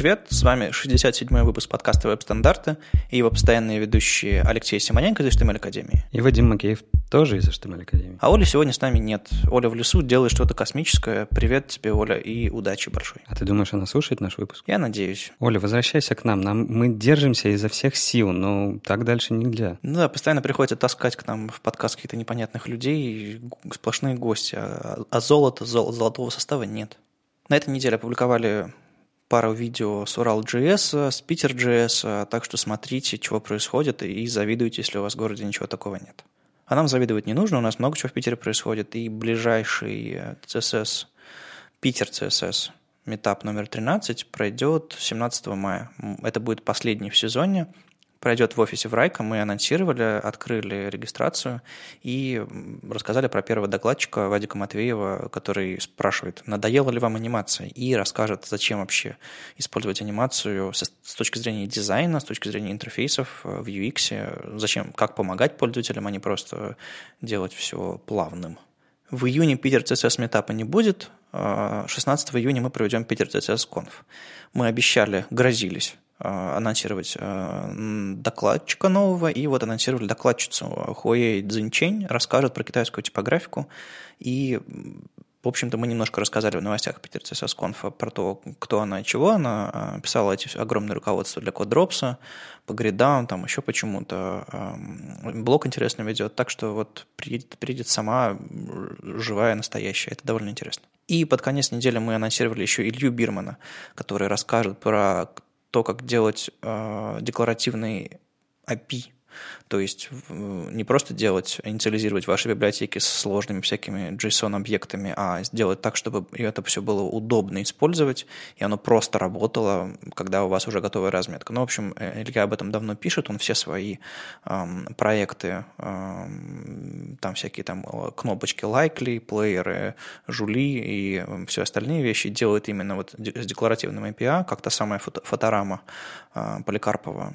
привет! С вами 67-й выпуск подкаста «Веб-стандарты» и его постоянные ведущие Алексей Симоненко из HTML Академии. И Вадим Макеев тоже из HTML Академии. А Оля сегодня с нами нет. Оля в лесу делает что-то космическое. Привет тебе, Оля, и удачи большой. А ты думаешь, она слушает наш выпуск? Я надеюсь. Оля, возвращайся к нам. нам мы держимся изо всех сил, но так дальше нельзя. Ну да, постоянно приходится таскать к нам в подкаст каких-то непонятных людей, сплошные гости, а, а золота, зол, золотого состава нет. На этой неделе опубликовали пару видео с Урал.js, с Питер.js, так что смотрите, чего происходит, и завидуйте, если у вас в городе ничего такого нет. А нам завидовать не нужно, у нас много чего в Питере происходит, и ближайший CSS, Питер CSS, метап номер 13 пройдет 17 мая. Это будет последний в сезоне, пройдет в офисе в Райка. Мы анонсировали, открыли регистрацию и рассказали про первого докладчика Вадика Матвеева, который спрашивает, надоела ли вам анимация, и расскажет, зачем вообще использовать анимацию с, точки зрения дизайна, с точки зрения интерфейсов э, в UX, зачем, как помогать пользователям, а не просто делать все плавным. В июне Питер CSS метапа не будет, 16 а июня мы проведем Питер CSS Conf. Мы обещали, грозились Э, анонсировать э, докладчика нового, и вот анонсировали докладчицу Хуэй Цзиньчень, расскажет про китайскую типографику, и в общем-то, мы немножко рассказали в новостях Питер Conf про то, кто она и чего. Она писала эти огромные руководства для CodeDrops, по гридам, там еще почему-то. Блог интересно ведет, так что вот приедет, приедет сама живая, настоящая. Это довольно интересно. И под конец недели мы анонсировали еще Илью Бирмана, который расскажет про то, как делать э, декларативный API то есть не просто делать, инициализировать ваши библиотеки с сложными всякими JSON-объектами, а сделать так, чтобы это все было удобно использовать, и оно просто работало, когда у вас уже готовая разметка. Ну, в общем, э, Илья об этом давно пишет, он все свои эм, проекты, эм, там всякие там э, кнопочки likely, плееры, жули и все остальные вещи делает именно вот с декларативным API, как та самая фото фоторама э, Поликарпова.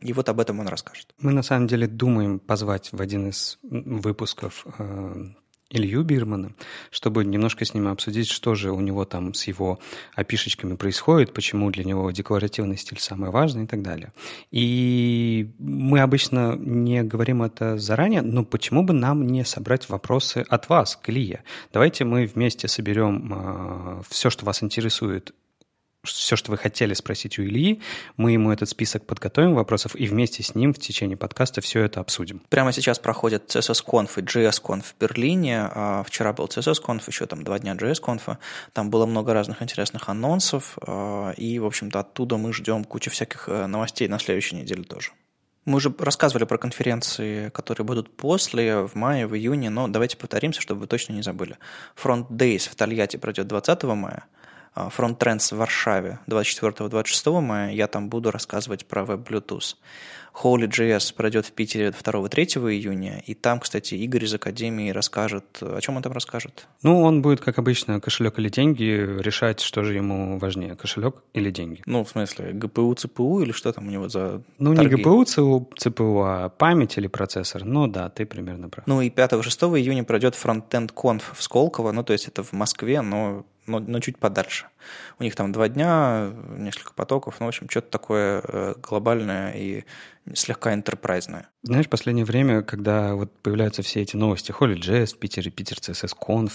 И вот об этом он расскажет. Мы на самом деле думаем позвать в один из выпусков э, Илью Бирмана, чтобы немножко с ним обсудить, что же у него там с его опишечками происходит, почему для него декларативный стиль самый важный и так далее. И мы обычно не говорим это заранее, но почему бы нам не собрать вопросы от вас, Клия? Давайте мы вместе соберем э, все, что вас интересует все, что вы хотели спросить у Ильи, мы ему этот список подготовим вопросов и вместе с ним в течение подкаста все это обсудим. Прямо сейчас проходят CSS-конф и JS-конф в Берлине. А вчера был CSS-конф, еще там два дня JS-конфа. Там было много разных интересных анонсов. А, и, в общем-то, оттуда мы ждем кучу всяких э, новостей на следующей неделе тоже. Мы уже рассказывали про конференции, которые будут после, в мае, в июне, но давайте повторимся, чтобы вы точно не забыли. Front Days в Тольятти пройдет 20 мая – Front Trends в Варшаве 24-26 мая. Я там буду рассказывать про Bluetooth. Holy.js пройдет в Питере 2-3 июня, и там, кстати, Игорь из Академии расскажет, о чем он там расскажет? Ну, он будет, как обычно, кошелек или деньги, решать, что же ему важнее, кошелек или деньги. Ну, в смысле, ГПУ, ЦПУ или что там у него за Ну, торги? не ГПУ, ЦПУ, а память или процессор. Ну, да, ты примерно прав. Ну, и 5-6 июня пройдет Frontend Conf в Сколково, ну, то есть это в Москве, но но, но чуть подальше. У них там два дня, несколько потоков, ну, в общем, что-то такое э, глобальное и слегка интерпрайзное. Знаешь, в последнее время, когда вот появляются все эти новости, Holy.js в Питере, Питер CSS Conf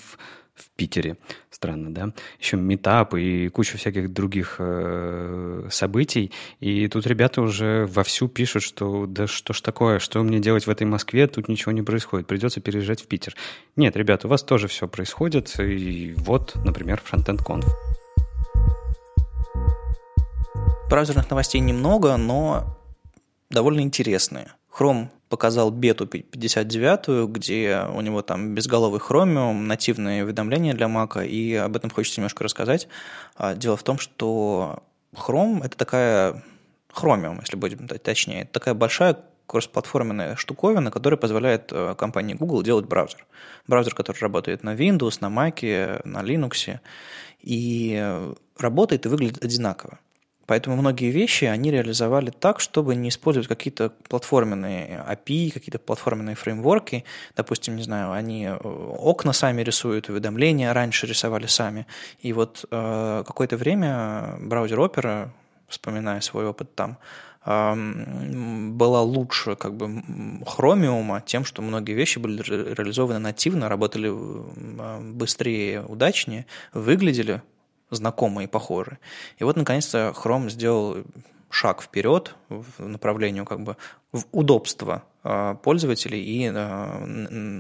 в Питере, странно, да, еще метап и куча всяких других э, событий, и тут ребята уже вовсю пишут, что да что ж такое, что мне делать в этой Москве, тут ничего не происходит, придется переезжать в Питер. Нет, ребята, у вас тоже все происходит, и вот, например, Frontend Conf. Браузерных новостей немного, но довольно интересные. Chrome показал бету 59, где у него там безголовый Chromium, нативные уведомления для Mac, и об этом хочется немножко рассказать. А, дело в том, что Chrome – это такая Chromium, если будем точнее, это такая большая кроссплатформенная штуковина, которая позволяет э, компании Google делать браузер. Браузер, который работает на Windows, на Mac, на Linux, и работает и выглядит одинаково. Поэтому многие вещи они реализовали так, чтобы не использовать какие-то платформенные API, какие-то платформенные фреймворки. Допустим, не знаю, они э, окна сами рисуют, уведомления раньше рисовали сами. И вот э, какое-то время браузер Opera вспоминая свой опыт там, была лучше как бы Chromium тем, что многие вещи были реализованы нативно, работали быстрее, удачнее, выглядели знакомые и похожие. И вот, наконец-то, Chrome сделал шаг вперед в направлении как бы в удобство а, пользователей и а,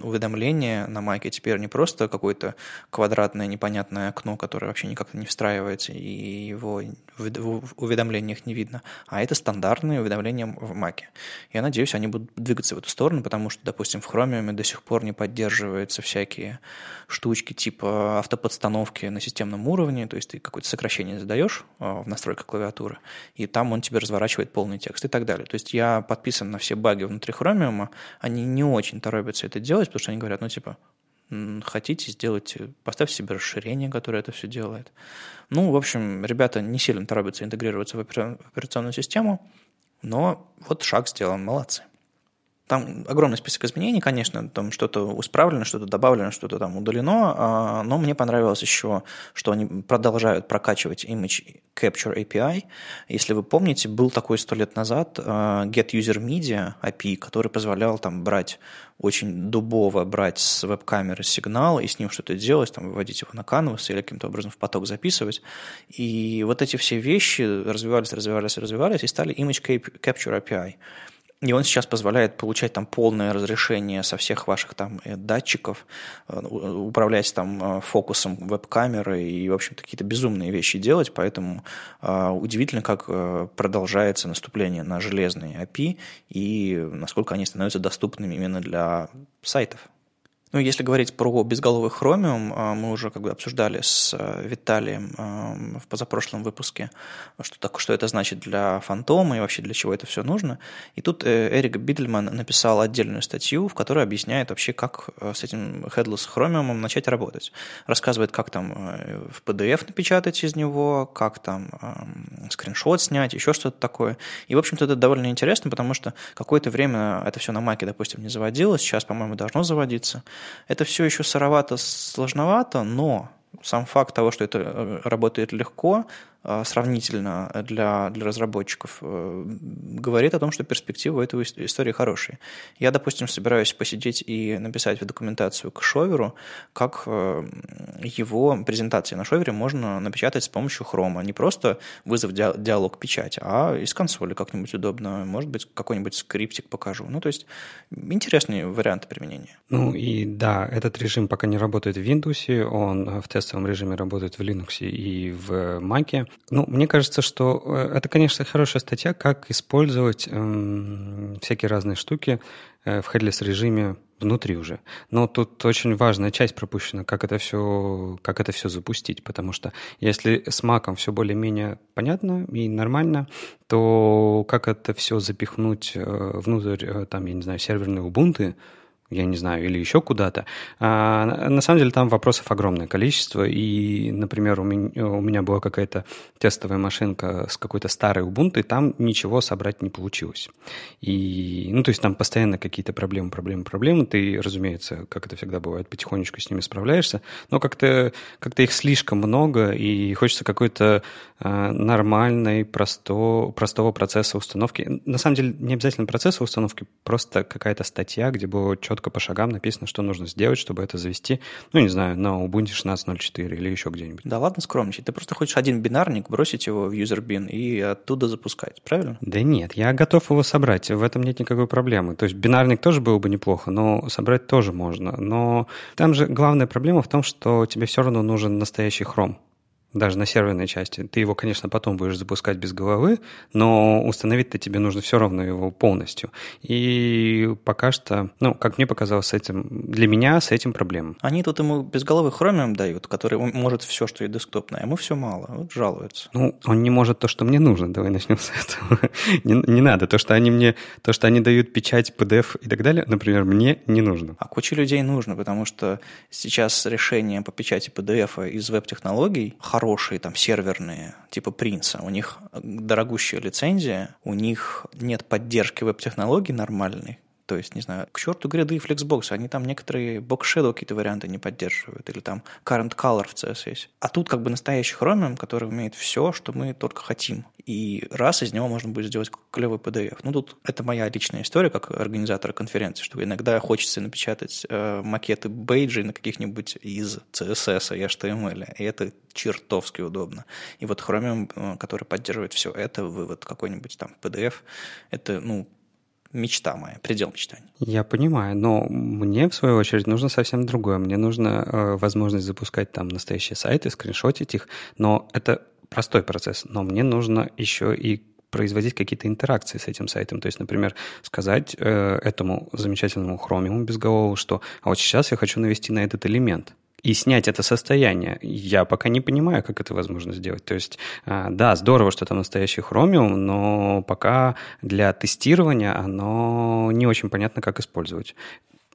уведомления на Маке теперь не просто какое-то квадратное непонятное окно, которое вообще никак не встраивается и его в уведомлениях не видно, а это стандартные уведомления в Маке. Я надеюсь, они будут двигаться в эту сторону, потому что, допустим, в Chromium до сих пор не поддерживаются всякие штучки типа автоподстановки на системном уровне, то есть ты какое-то сокращение задаешь а, в настройках клавиатуры, и там он тебе разворачивает полный текст и так далее. То есть я подписан на все баги внутри Chromium, они не очень торопятся это делать, потому что они говорят, ну типа, хотите, сделайте, поставьте себе расширение, которое это все делает. Ну, в общем, ребята не сильно торопятся интегрироваться в операционную систему, но вот шаг сделан, молодцы. Там огромный список изменений, конечно, там что-то исправлено, что-то добавлено, что-то там удалено, а, но мне понравилось еще, что они продолжают прокачивать Image Capture API. Если вы помните, был такой сто лет назад а, Get User Media API, который позволял там брать очень дубово брать с веб-камеры сигнал и с ним что-то делать, там, выводить его на канвас или каким-то образом в поток записывать. И вот эти все вещи развивались, развивались, развивались и стали Image Capture API. И он сейчас позволяет получать там полное разрешение со всех ваших там э, датчиков, э, управлять там э, фокусом веб-камеры и, в общем-то, какие-то безумные вещи делать. Поэтому э, удивительно, как продолжается наступление на железные API и насколько они становятся доступными именно для сайтов. Ну, если говорить про безголовый хромиум, а, мы уже как бы обсуждали с э, Виталием а, в позапрошлом выпуске, что, так, что это значит для фантома и вообще для чего это все нужно. И тут э, Эрик Бидельман написал отдельную статью, в которой объясняет вообще, как э, с этим headless хромиумом начать работать. Рассказывает, как там в PDF напечатать из него, как там скриншот снять, еще что-то такое. И, в общем-то, это довольно интересно, потому что какое-то время это все на Маке, допустим, не заводилось, сейчас, по-моему, должно заводиться. Это все еще сыровато, сложновато, но сам факт того, что это э, работает легко, сравнительно для, для разработчиков, э, говорит о том, что перспективы этой истории хорошие. Я, допустим, собираюсь посидеть и написать в документацию к шоверу, как э, его презентации на шовере можно напечатать с помощью хрома. Не просто вызов диалог печать, а из консоли как-нибудь удобно. Может быть, какой-нибудь скриптик покажу. Ну, то есть, интересные варианты применения. Ну и да, этот режим пока не работает в Windows, он в тестовом режиме работает в Linux и в Mac. Ну, мне кажется, что э, это, конечно, хорошая статья, как использовать эм, всякие разные штуки э, в headless режиме внутри уже. Но тут очень важная часть пропущена, как это все, как это все запустить, потому что если с маком все более-менее понятно и нормально, то как это все запихнуть э, внутрь, э, там, я не знаю, серверные убунты, я не знаю, или еще куда-то. А, на самом деле там вопросов огромное количество, и, например, у меня, у меня была какая-то тестовая машинка с какой-то старой Ubuntu, и там ничего собрать не получилось. И, ну, то есть там постоянно какие-то проблемы, проблемы, проблемы. Ты, разумеется, как это всегда бывает, потихонечку с ними справляешься, но как-то как их слишком много, и хочется какой-то а, нормальной, просто, простого процесса установки. На самом деле не обязательно процесса установки, просто какая-то статья, где было четко четко по шагам написано, что нужно сделать, чтобы это завести, ну, не знаю, на Ubuntu 16.04 или еще где-нибудь. Да ладно скромничать. Ты просто хочешь один бинарник, бросить его в user и оттуда запускать, правильно? Да нет, я готов его собрать, в этом нет никакой проблемы. То есть бинарник тоже было бы неплохо, но собрать тоже можно. Но там же главная проблема в том, что тебе все равно нужен настоящий хром даже на серверной части. Ты его, конечно, потом будешь запускать без головы, но установить-то тебе нужно все равно его полностью. И пока что, ну, как мне показалось, с этим, для меня с этим проблема. Они тут ему без головы хромиум дают, который может все, что и десктопное, а ему все мало, вот жалуются. Ну, он не может то, что мне нужно, давай начнем с этого. не, не надо, то, что они мне, то, что они дают печать, PDF и так далее, например, мне не нужно. А куче людей нужно, потому что сейчас решение по печати PDF из веб-технологий хорошие, там, серверные, типа Принца, у них дорогущая лицензия, у них нет поддержки веб-технологий нормальной, То есть, не знаю, к черту гряды и Flexbox, они там некоторые box shadow какие-то варианты не поддерживают, или там current color в CSS. А тут как бы настоящий Chromium, который умеет все, что мы только хотим. И раз из него можно будет сделать клевый PDF. Ну, тут это моя личная история, как организатора конференции, что иногда хочется напечатать э, макеты бейджей на каких-нибудь из CSS и HTML, и это чертовски удобно. И вот Chromium, э, который поддерживает все это, вывод какой-нибудь там PDF, это, ну, мечта моя, предел мечтаний. Я понимаю, но мне, в свою очередь, нужно совсем другое. Мне нужно э, возможность запускать там настоящие сайты, скриншотить их, но это простой процесс. Но мне нужно еще и производить какие-то интеракции с этим сайтом. То есть, например, сказать э, этому замечательному хромиуму безголовому, что а вот сейчас я хочу навести на этот элемент и снять это состояние. Я пока не понимаю, как это возможно сделать. То есть, а, да, здорово, что там настоящий Chromium, но пока для тестирования оно не очень понятно, как использовать.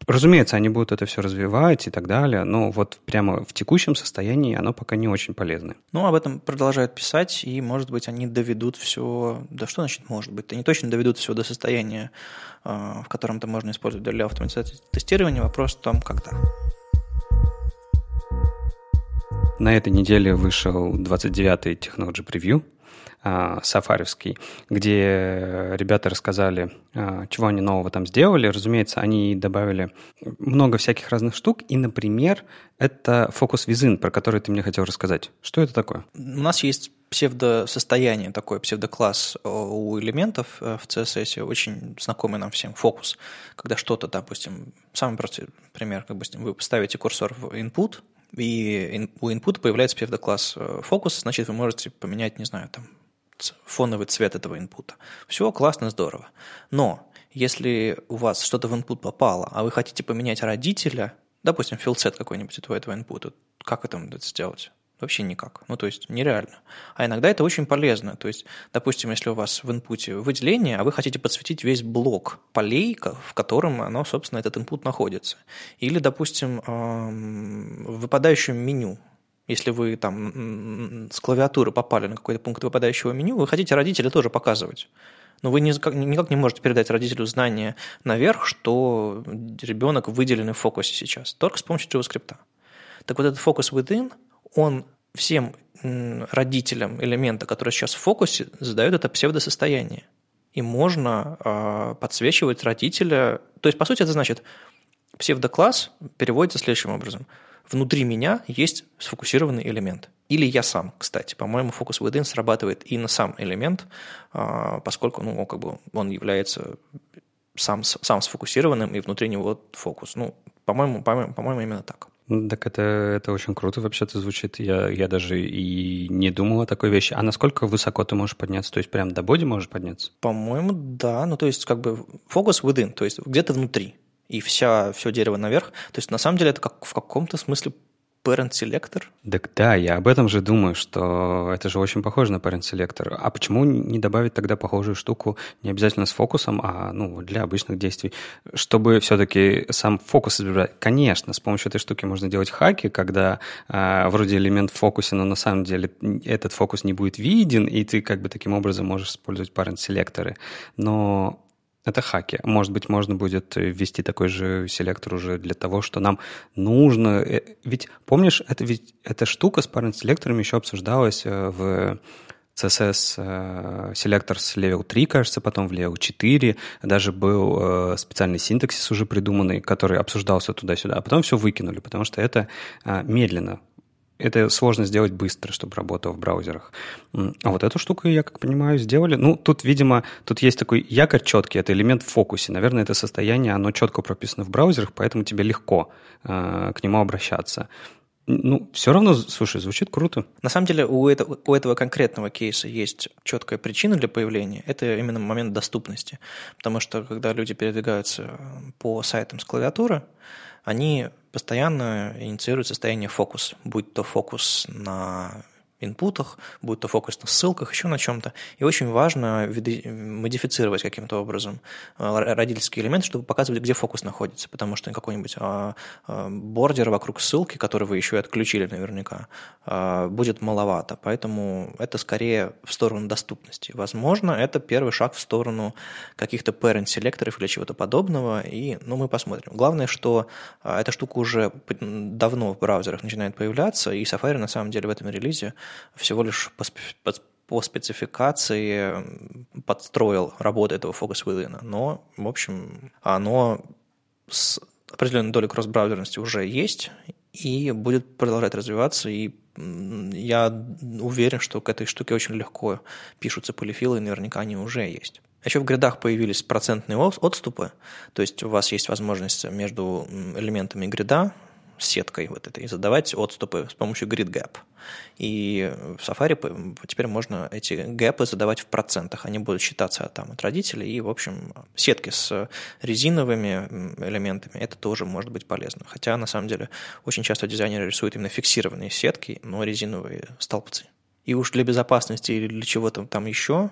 Разумеется, они будут это все развивать и так далее, но вот прямо в текущем состоянии оно пока не очень полезно. Ну, об этом продолжают писать, и, может быть, они доведут все... Да что значит может быть? Они точно доведут все до состояния, а, в котором это можно использовать для автоматизации тестирования. Вопрос в том, когда. На этой неделе вышел 29-й Technology Preview, а, сафаровский, где ребята рассказали, а, чего они нового там сделали. Разумеется, они добавили много всяких разных штук, и, например, это фокус визин, про который ты мне хотел рассказать. Что это такое? У нас есть псевдосостояние, такой псевдокласс у элементов э, в CSS, очень знакомый нам всем, фокус. Когда что-то, допустим, самый простой пример, как бы вы ставите курсор в input, и у input появляется псевдокласс э, фокус, значит, вы можете поменять, не знаю, там, фоновый цвет этого инпута. Все классно, здорово. Но если у вас что-то в input попало, а вы хотите поменять родителя, допустим, филсет какой-нибудь этого, этого инпута, как это сделать? Вообще никак. Ну, то есть нереально. А иногда это очень полезно. То есть, допустим, если у вас в инпуте выделение, а вы хотите подсветить весь блок полей, в котором оно, собственно, этот инпут находится. Или, допустим, в выпадающем меню. Если вы там с клавиатуры попали на какой-то пункт выпадающего меню, вы хотите родителя тоже показывать. Но вы никак, никак не можете передать родителю знание наверх, что ребенок выделен в фокусе сейчас, только с помощью JavaScript. Так вот этот фокус within, он всем родителям элемента, который сейчас в фокусе, задает это псевдосостояние. И можно э, подсвечивать родителя. То есть, по сути, это значит, псевдокласс переводится следующим образом. Внутри меня есть сфокусированный элемент. Или я сам, кстати. По-моему, фокус within срабатывает и на сам элемент, а, поскольку ну, как бы он является сам, сам сфокусированным, и внутри него фокус. Ну, по-моему, по-моему, по-моему именно так. Так это, это очень круто вообще-то звучит. Я, я даже и не думал о такой вещи. А насколько высоко ты можешь подняться? То есть прям до боди можешь подняться? По-моему, да. Ну, то есть как бы фокус within, то есть где-то внутри. И вся, все дерево наверх. То есть на самом деле это как в каком-то смысле parent selector? Так да, я об этом же думаю, что это же очень похоже на parent selector. А почему не добавить тогда похожую штуку не обязательно с фокусом, а ну, для обычных действий, чтобы все-таки сам фокус избирать? Конечно, с помощью этой штуки можно делать хаки, когда а, вроде элемент в фокусе, но на самом деле этот фокус не будет виден, и ты как бы таким образом можешь использовать parent селекторы. Но это хаки. Может быть, можно будет ввести такой же селектор уже для того, что нам нужно... Э, ведь, помнишь, это ведь эта штука с parent селекторами еще обсуждалась э, в CSS э, селектор с Level 3, кажется, потом в Level 4. Даже был специальный синтаксис уже придуманный, который обсуждался туда-сюда, а потом все выкинули, потому что это медленно это сложно сделать быстро, чтобы работало в браузерах. А вот эту штуку, я как понимаю, сделали. Ну, тут, видимо, тут есть такой якорь четкий, это элемент в фокусе. Наверное, это состояние, оно четко прописано в браузерах, поэтому тебе легко э, к нему обращаться. Ну, все равно, слушай, звучит круто. На самом деле у этого, у этого конкретного кейса есть четкая причина для появления. Это именно момент доступности. Потому что когда люди передвигаются по сайтам с клавиатуры, они постоянно инициируют состояние фокус, будь то фокус на инпутах, будь то фокус на ссылках, еще на чем-то. И очень важно модифицировать каким-то образом э, родительские элементы, чтобы показывать, где фокус находится, потому что какой-нибудь а, а, бордер вокруг ссылки, который вы еще и отключили наверняка, а, будет маловато. Поэтому это скорее в сторону доступности. Возможно, это первый шаг в сторону каких-то parent-селекторов или чего-то подобного, и ну, мы посмотрим. Главное, что эта штука уже давно в браузерах начинает появляться, и Safari на самом деле в этом релизе всего лишь по, по спецификации подстроил работу этого Focus Within. Но, в общем, оно с определенной долей кросс-браузерности уже есть и будет продолжать развиваться, и я уверен, что к этой штуке очень легко пишутся полифилы, и наверняка они уже есть. Еще в гридах появились процентные отступы, то есть у вас есть возможность между элементами грида сеткой вот этой, задавать отступы с помощью grid gap. И в Safari теперь можно эти гэпы задавать в процентах. Они будут считаться там от родителей. И, в общем, сетки с резиновыми элементами, это тоже может быть полезно. Хотя, на самом деле, очень часто дизайнеры рисуют именно фиксированные сетки, но резиновые столбцы. И уж для безопасности или для чего-то там еще,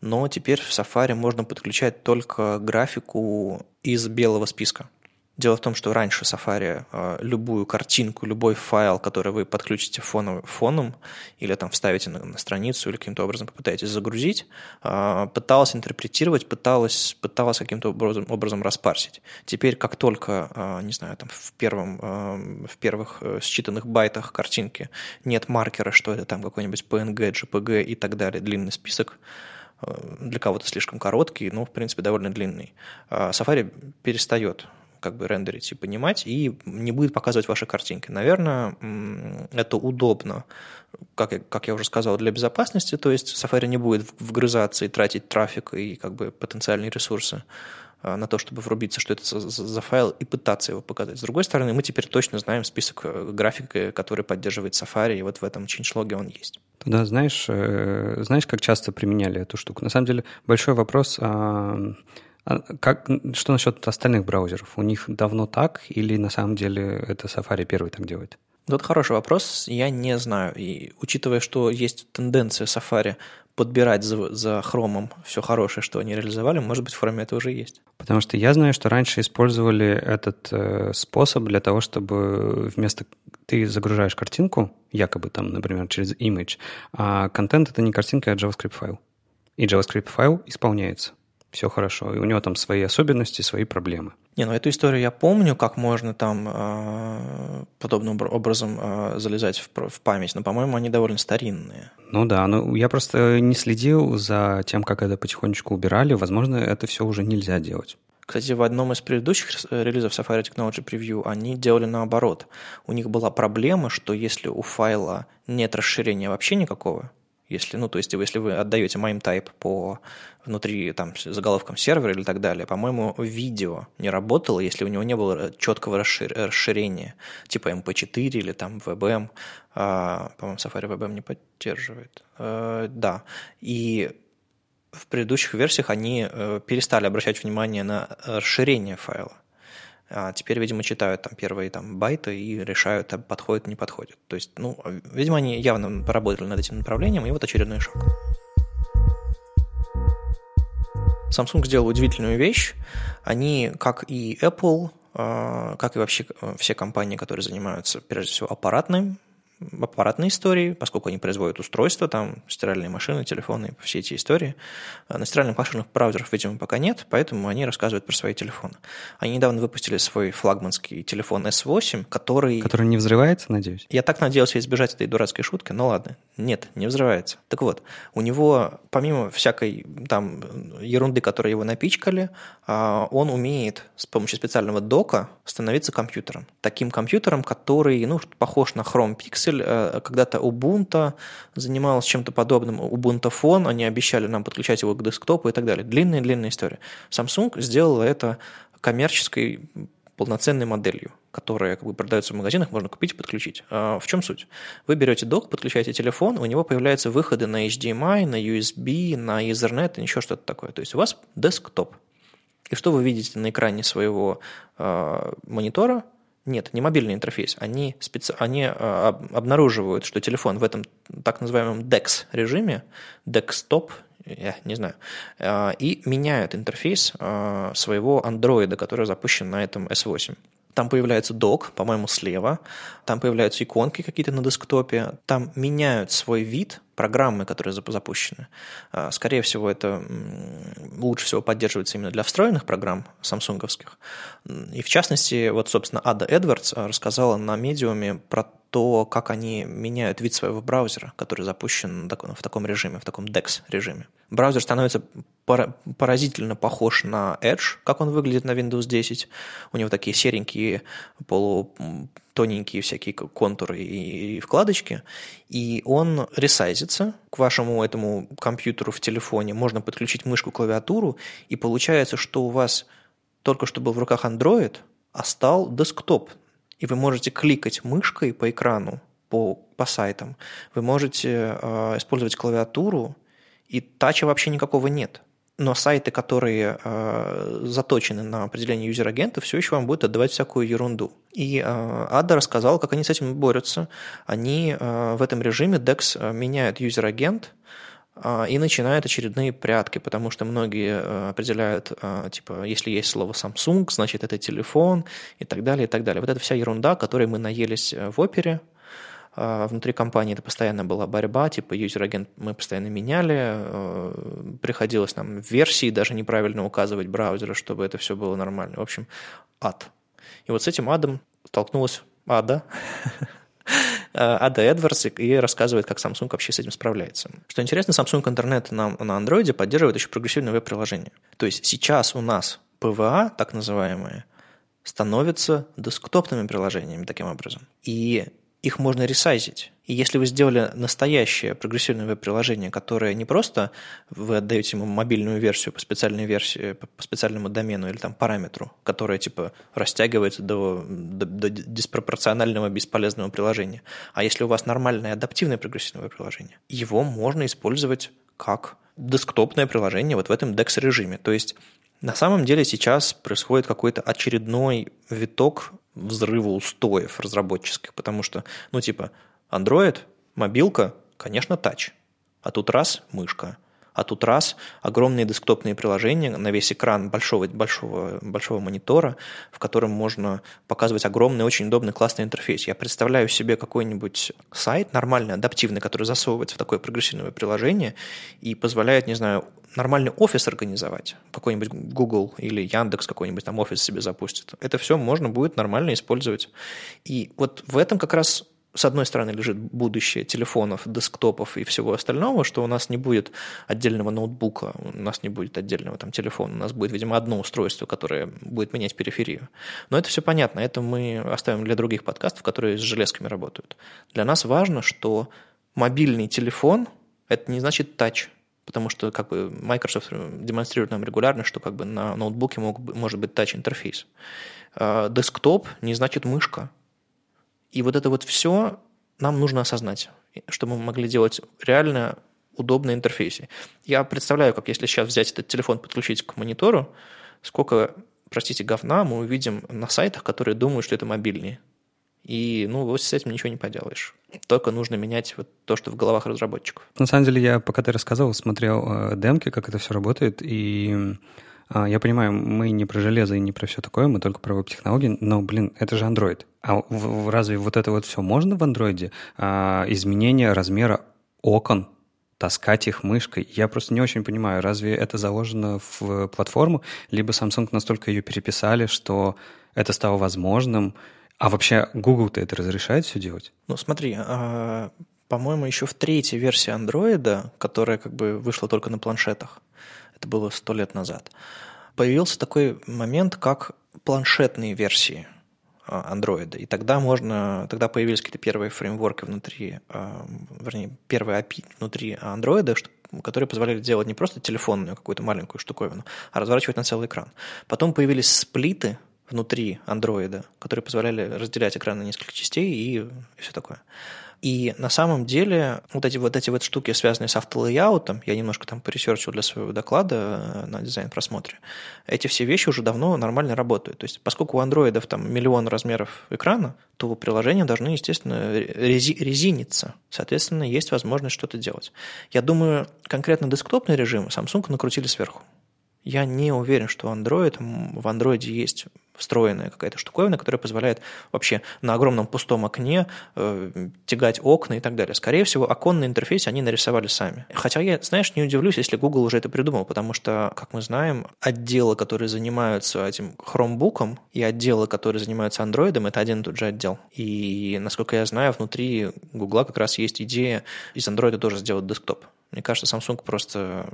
но теперь в Safari можно подключать только графику из белого списка. Дело в том, что раньше Safari э, любую картинку, любой файл, который вы подключите фоном, фоном или там вставите на, на страницу или каким-то образом попытаетесь загрузить, э, пыталась интерпретировать, пыталась, пыталась каким-то образом, образом распарсить. Теперь, как только, э, не знаю, там в, первом, в первых считанных байтах картинки нет маркера, что это там какой-нибудь PNG, JPG и так далее, длинный список, для кого-то слишком короткий, но, в принципе, довольно длинный. Safari перестает как бы рендерить и понимать, и не будет показывать ваши картинки. Наверное, это удобно, как я, как я уже сказал, для безопасности, то есть Safari не будет вгрызаться и тратить трафик и как бы потенциальные ресурсы а, на то, чтобы врубиться, что это за, файл, и пытаться его показать. С другой стороны, мы теперь точно знаем список э, график, э, который поддерживает Safari, и вот в этом changelog он есть. Да, знаешь, э, знаешь, как часто применяли эту штуку? На самом деле, большой вопрос, а, как, что насчет остальных браузеров? У них давно так или на самом деле это Safari первый так делает? Вот хороший вопрос, я не знаю. И учитывая, что есть тенденция Safari подбирать за, за хромом все хорошее, что они реализовали, может быть, в форме это уже есть. Потому что я знаю, что раньше использовали этот э, способ для того, чтобы вместо ты загружаешь картинку, якобы там, например, через image, а контент это не картинка, а JavaScript файл. И JavaScript файл исполняется все хорошо. И у него там свои особенности, свои проблемы. Не, ну эту историю я помню, как можно там э, подобным образом э, залезать в, в память, но, по-моему, они довольно старинные. Ну да, ну я просто не следил за тем, как это потихонечку убирали. Возможно, это все уже нельзя делать. Кстати, в одном из предыдущих э, релизов Safari Technology Preview они делали наоборот. У них была проблема, что если у файла нет расширения вообще никакого, если, ну, то есть, если вы отдаете MIME type по внутри там заголовкам сервера или так далее, по-моему, видео не работало, если у него не было четкого расширения, типа MP4 или там WebM. А, по-моему, Safari WebM не поддерживает. А, да. И в предыдущих версиях они э, перестали обращать внимание на расширение файла. А теперь, видимо, читают там первые там байты и решают, подходит, не подходит. То есть, ну, видимо, они явно поработали над этим направлением, и вот очередной шаг. Samsung сделал удивительную вещь. Они, как и Apple, а, как и вообще все компании, которые занимаются, прежде всего, аппаратным аппаратной истории, поскольку они производят устройства, там стиральные машины, телефоны, все эти истории. А на стиральных машинах браузеров, видимо, пока нет, поэтому они рассказывают про свои телефоны. Они недавно выпустили свой флагманский телефон S8, который... Который не взрывается, надеюсь? Я так надеялся избежать этой дурацкой шутки, но ладно. Нет, не взрывается. Так вот, у него, помимо всякой там ерунды, которой его напичкали, а, он умеет с помощью специального дока становиться компьютером. Таким компьютером, который, ну, похож на Chrome Pixel, Pixel, э, когда-то Ubuntu занималась чем-то подобным, Ubuntu Phone, они обещали нам подключать его к десктопу и так далее. Длинная-длинная история. Samsung сделала это коммерческой полноценной моделью, которая как бы продается в магазинах, можно купить и подключить. А в чем суть? Вы берете док, подключаете телефон, у него появляются выходы на HDMI, на USB, на Ethernet и еще что-то такое. То есть у вас десктоп. И что вы видите на экране своего э, монитора? Нет, не мобильный интерфейс. Они, специ... они а, обнаруживают, что телефон в этом так называемом DeX режиме, desktop, я не знаю, а, и меняют интерфейс а, своего андроида, который запущен на этом S8. Там появляется док, по-моему, слева. Там появляются иконки какие-то на десктопе. Там меняют свой вид программы, которые запущены. А, скорее всего, это лучше всего поддерживается именно для встроенных программ самсунговских. И в частности, вот, собственно, Ада Эдвардс рассказала на медиуме про то, как они меняют вид своего браузера, который запущен в таком режиме, в таком DeX режиме. Браузер становится поразительно похож на Edge, как он выглядит на Windows 10. У него такие серенькие, полутоненькие всякие контуры и вкладочки. И он ресайзится к вашему этому компьютеру в телефоне. Можно подключить мышку, клавиатуру, и получается, что у вас только что был в руках Android, а стал десктоп и вы можете кликать мышкой по экрану, по, по сайтам. Вы можете э, использовать клавиатуру, и touch а вообще никакого нет. Но сайты, которые э, заточены на определение user agent а, все еще вам будут отдавать всякую ерунду. И э, Ада рассказала, как они с этим борются. Они э, в этом режиме DeX э, меняют user agent, а, и начинают очередные прятки, потому что многие э, определяют, типа, если есть слово Samsung, значит это телефон и так далее, и так далее. Вот это вся ерунда, которой мы наелись э, в опере, Внутри компании это постоянно была борьба, типа user agent мы постоянно меняли, э, приходилось нам версии даже неправильно указывать браузера, чтобы это все было нормально. В общем, ад. И вот с этим адом столкнулась ада, Э, Ада Эдвардс и рассказывает, как Samsung вообще с этим справляется. Что интересно, Samsung Internet на, на Android поддерживает еще прогрессивное веб-приложение. То есть сейчас у нас PWA, так называемые, становятся десктопными приложениями таким образом. И их можно ресайзить. И если вы сделали настоящее прогрессивное веб-приложение, которое не просто вы отдаете ему мобильную версию по специальной версии, по специальному домену или там параметру, которое типа растягивается до, до, до диспропорционального бесполезного приложения, а если у вас нормальное адаптивное прогрессивное приложение, его можно использовать как десктопное приложение вот в этом DEX-режиме. То есть на самом деле сейчас происходит какой-то очередной виток взрыва устоев разработческих, потому что, ну, типа, Android, мобилка, конечно, тач, а тут раз – мышка, а тут раз огромные десктопные приложения на весь экран большого, большого, большого монитора, в котором можно показывать огромный, очень удобный, классный интерфейс. Я представляю себе какой-нибудь сайт нормальный, адаптивный, который засовывается в такое прогрессивное приложение и позволяет, не знаю, нормальный офис организовать, какой-нибудь Google или Яндекс какой-нибудь там офис себе запустит. Это все можно будет нормально использовать. И вот в этом как раз с одной стороны лежит будущее телефонов, десктопов и всего остального, что у нас не будет отдельного ноутбука, у нас не будет отдельного там телефона, у нас будет, видимо, одно устройство, которое будет менять периферию. Но это все понятно, это мы оставим для других подкастов, которые с железками работают. Для нас важно, что мобильный телефон – это не значит тач, потому что как бы Microsoft демонстрирует нам регулярно, что как бы на ноутбуке мог, может быть тач-интерфейс. А десктоп не значит мышка, и вот это вот все нам нужно осознать, чтобы мы могли делать реально удобные интерфейсы. Я представляю, как если сейчас взять этот телефон, подключить к монитору, сколько, простите, говна мы увидим на сайтах, которые думают, что это мобильные. И, ну, вот с этим ничего не поделаешь. Только нужно менять вот то, что в головах разработчиков. На самом деле, я, пока ты рассказывал, смотрел э, демки, как это все работает, и я понимаю, мы не про железо и не про все такое, мы только про веб-технологии, но, блин, это же Android. А разве вот это вот все можно в Android? А, изменение размера окон, таскать их мышкой. Я просто не очень понимаю, разве это заложено в платформу, либо Samsung настолько ее переписали, что это стало возможным. А вообще Google-то это разрешает все делать? Ну, смотри, а, по-моему, еще в третьей версии Android, которая как бы вышла только на планшетах, это было сто лет назад, появился такой момент, как планшетные версии Android. И тогда можно, тогда появились какие-то первые фреймворки внутри, а, вернее, первые API внутри Android, которые позволяли делать не просто телефонную какую-то маленькую штуковину, а разворачивать на целый экран. Потом появились split ы внутри Android, которые позволяли разделять экран на несколько частей и, и все такое. И на самом деле вот эти вот эти вот штуки, связанные с auto layout ом, я немножко там по research ил для своего доклада э, на дизайн-просмотре, эти все вещи уже давно нормально работают. То есть поскольку у андроидов там миллион размеров экрана, то приложения должны, естественно, рези резиниться. Соответственно, есть возможность что-то делать. Я думаю, конкретно десктопный режим Samsung накрутили сверху. Я не уверен, что Android, в Android есть встроенная какая-то штуковина, которая позволяет вообще на огромном пустом окне э, тягать окна и так далее. Скорее всего, оконный интерфейс они нарисовали сами. Хотя я, знаешь, не удивлюсь, если Google уже это придумал, потому что, как мы знаем, отделы, которые занимаются этим хромбуком, и отделы, которые занимаются андроидом, это один и тот же отдел. И, насколько я знаю, внутри Google как раз есть идея из андроида тоже сделать десктоп. Мне кажется, Samsung просто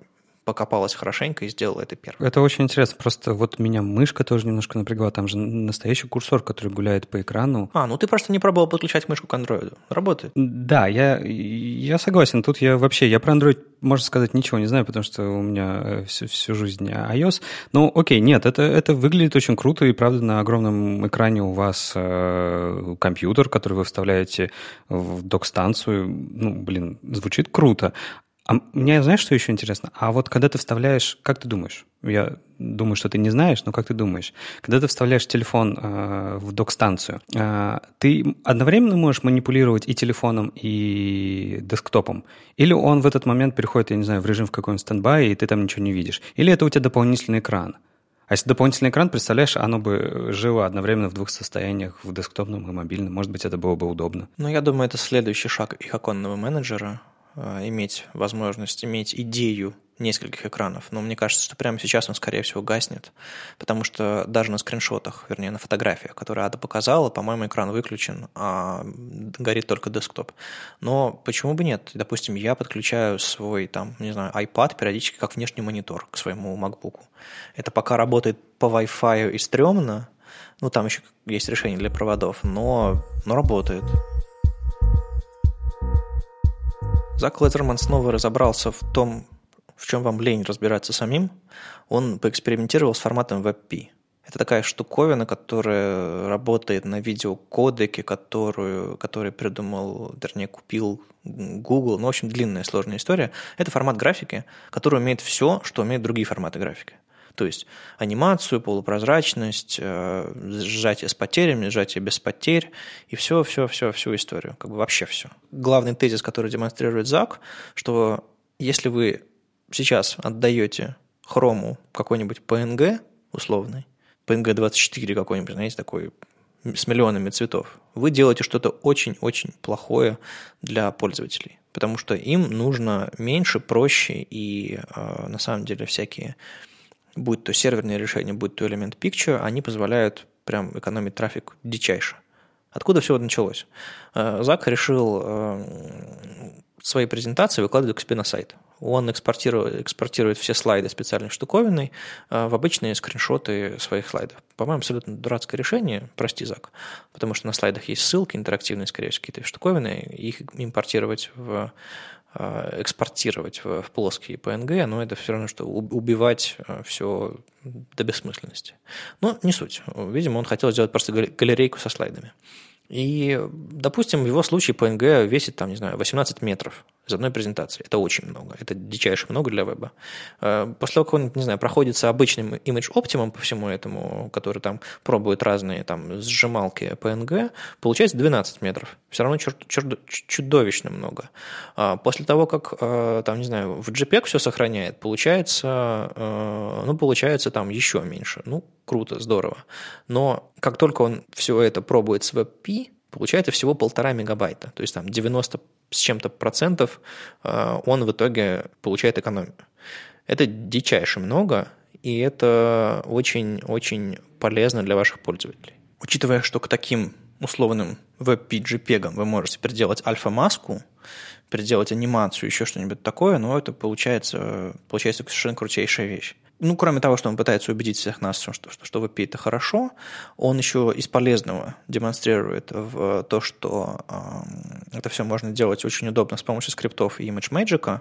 покопалась хорошенько и сделала это первым. Это очень интересно. Просто вот меня мышка тоже немножко напрягла. Там же настоящий курсор, который гуляет по экрану. А, ну ты просто не пробовал подключать мышку к андроиду. Работает. Да, я, я согласен. Тут я вообще, я про Android, можно сказать, ничего не знаю, потому что у меня всю, всю жизнь iOS. Ну, окей, нет, это, это выглядит очень круто, и правда на огромном экране у вас э, компьютер, который вы вставляете в док-станцию. Ну, блин, звучит круто. А мне, знаешь, что еще интересно? А вот когда ты вставляешь, как ты думаешь? Я думаю, что ты не знаешь, но как ты думаешь? Когда ты вставляешь телефон э, в док-станцию, э, ты одновременно можешь манипулировать и телефоном, и десктопом? Или он в этот момент переходит, я не знаю, в режим в какой-нибудь стендбай, и ты там ничего не видишь? Или это у тебя дополнительный экран? А если дополнительный экран, представляешь, оно бы жило одновременно в двух состояниях, в десктопном и мобильном. Может быть, это было бы удобно. Ну, я думаю, это следующий шаг их оконного менеджера. Э, иметь возможность, иметь идею нескольких экранов, но мне кажется, что прямо сейчас он, скорее всего, гаснет, потому что даже на скриншотах, вернее, на фотографиях, которые Ада показала, по-моему, экран выключен, а горит только десктоп. Но почему бы нет? Допустим, я подключаю свой, там, не знаю, iPad периодически как внешний монитор к своему MacBook. Это пока работает по Wi-Fi и стрёмно, ну, там еще есть решение для проводов, но, но работает. Зак Лезерман снова разобрался в том, в чем вам лень разбираться самим. Он поэкспериментировал с форматом WebP. Это такая штуковина, которая работает на видеокодеке, которую, который придумал, вернее, купил Google. Ну, в общем, длинная, сложная история. Это формат графики, который умеет все, что умеют другие форматы графики. То есть анимацию, полупрозрачность, э, сжатие с потерями, сжатие без потерь и все, все, все, всю историю. Как бы вообще все. Главный тезис, который демонстрирует Зак, что если вы сейчас отдаете хрому какой-нибудь PNG условный, PNG 24 какой-нибудь, знаете, такой с миллионами цветов, вы делаете что-то очень-очень плохое для пользователей. Потому что им нужно меньше, проще и э, на самом деле всякие будь то серверные решения, будь то элемент Picture, они позволяют прям экономить трафик дичайше. Откуда все это началось? Э, Зак решил э, свои презентации выкладывать к себе на сайт. Он экспортирует, экспортирует все слайды специальной штуковиной э, в обычные скриншоты своих слайдов. По-моему, абсолютно дурацкое решение, прости, Зак, потому что на слайдах есть ссылки интерактивные, скорее всего, какие-то штуковины, их импортировать в экспортировать в, в плоские PNG, но это все равно, что убивать э, все до бессмысленности. Но не суть. Видимо, он хотел сделать просто галерейку со слайдами. И, допустим, в его случае PNG весит, там, не знаю, 18 метров из одной презентации. Это очень много. Это дичайше много для веба. Э, после того, как он, не знаю, проходится обычным Image Optimum по всему этому, который там пробует разные там сжималки PNG, получается 12 метров. Все равно чур- чур- чудовищно много. А после того, как, э, там, не знаю, в JPEG все сохраняет, получается, э, ну, получается там еще меньше. Ну, круто, здорово. Но как только он все это пробует с WebP, получается всего полтора мегабайта. То есть там 90 с чем-то процентов э, он в итоге получает экономию. Это дичайше много, и это очень-очень полезно для ваших пользователей. Учитывая, что к таким условным WebP-JPEG вы можете приделать альфа-маску, приделать анимацию, еще что-нибудь такое, но это получается, получается совершенно крутейшая вещь. Ну, кроме того, что он пытается убедить всех нас, что, что, что WebP это хорошо, он еще из полезного демонстрирует в то, что э, это все можно делать очень удобно с помощью скриптов и ImageMagick,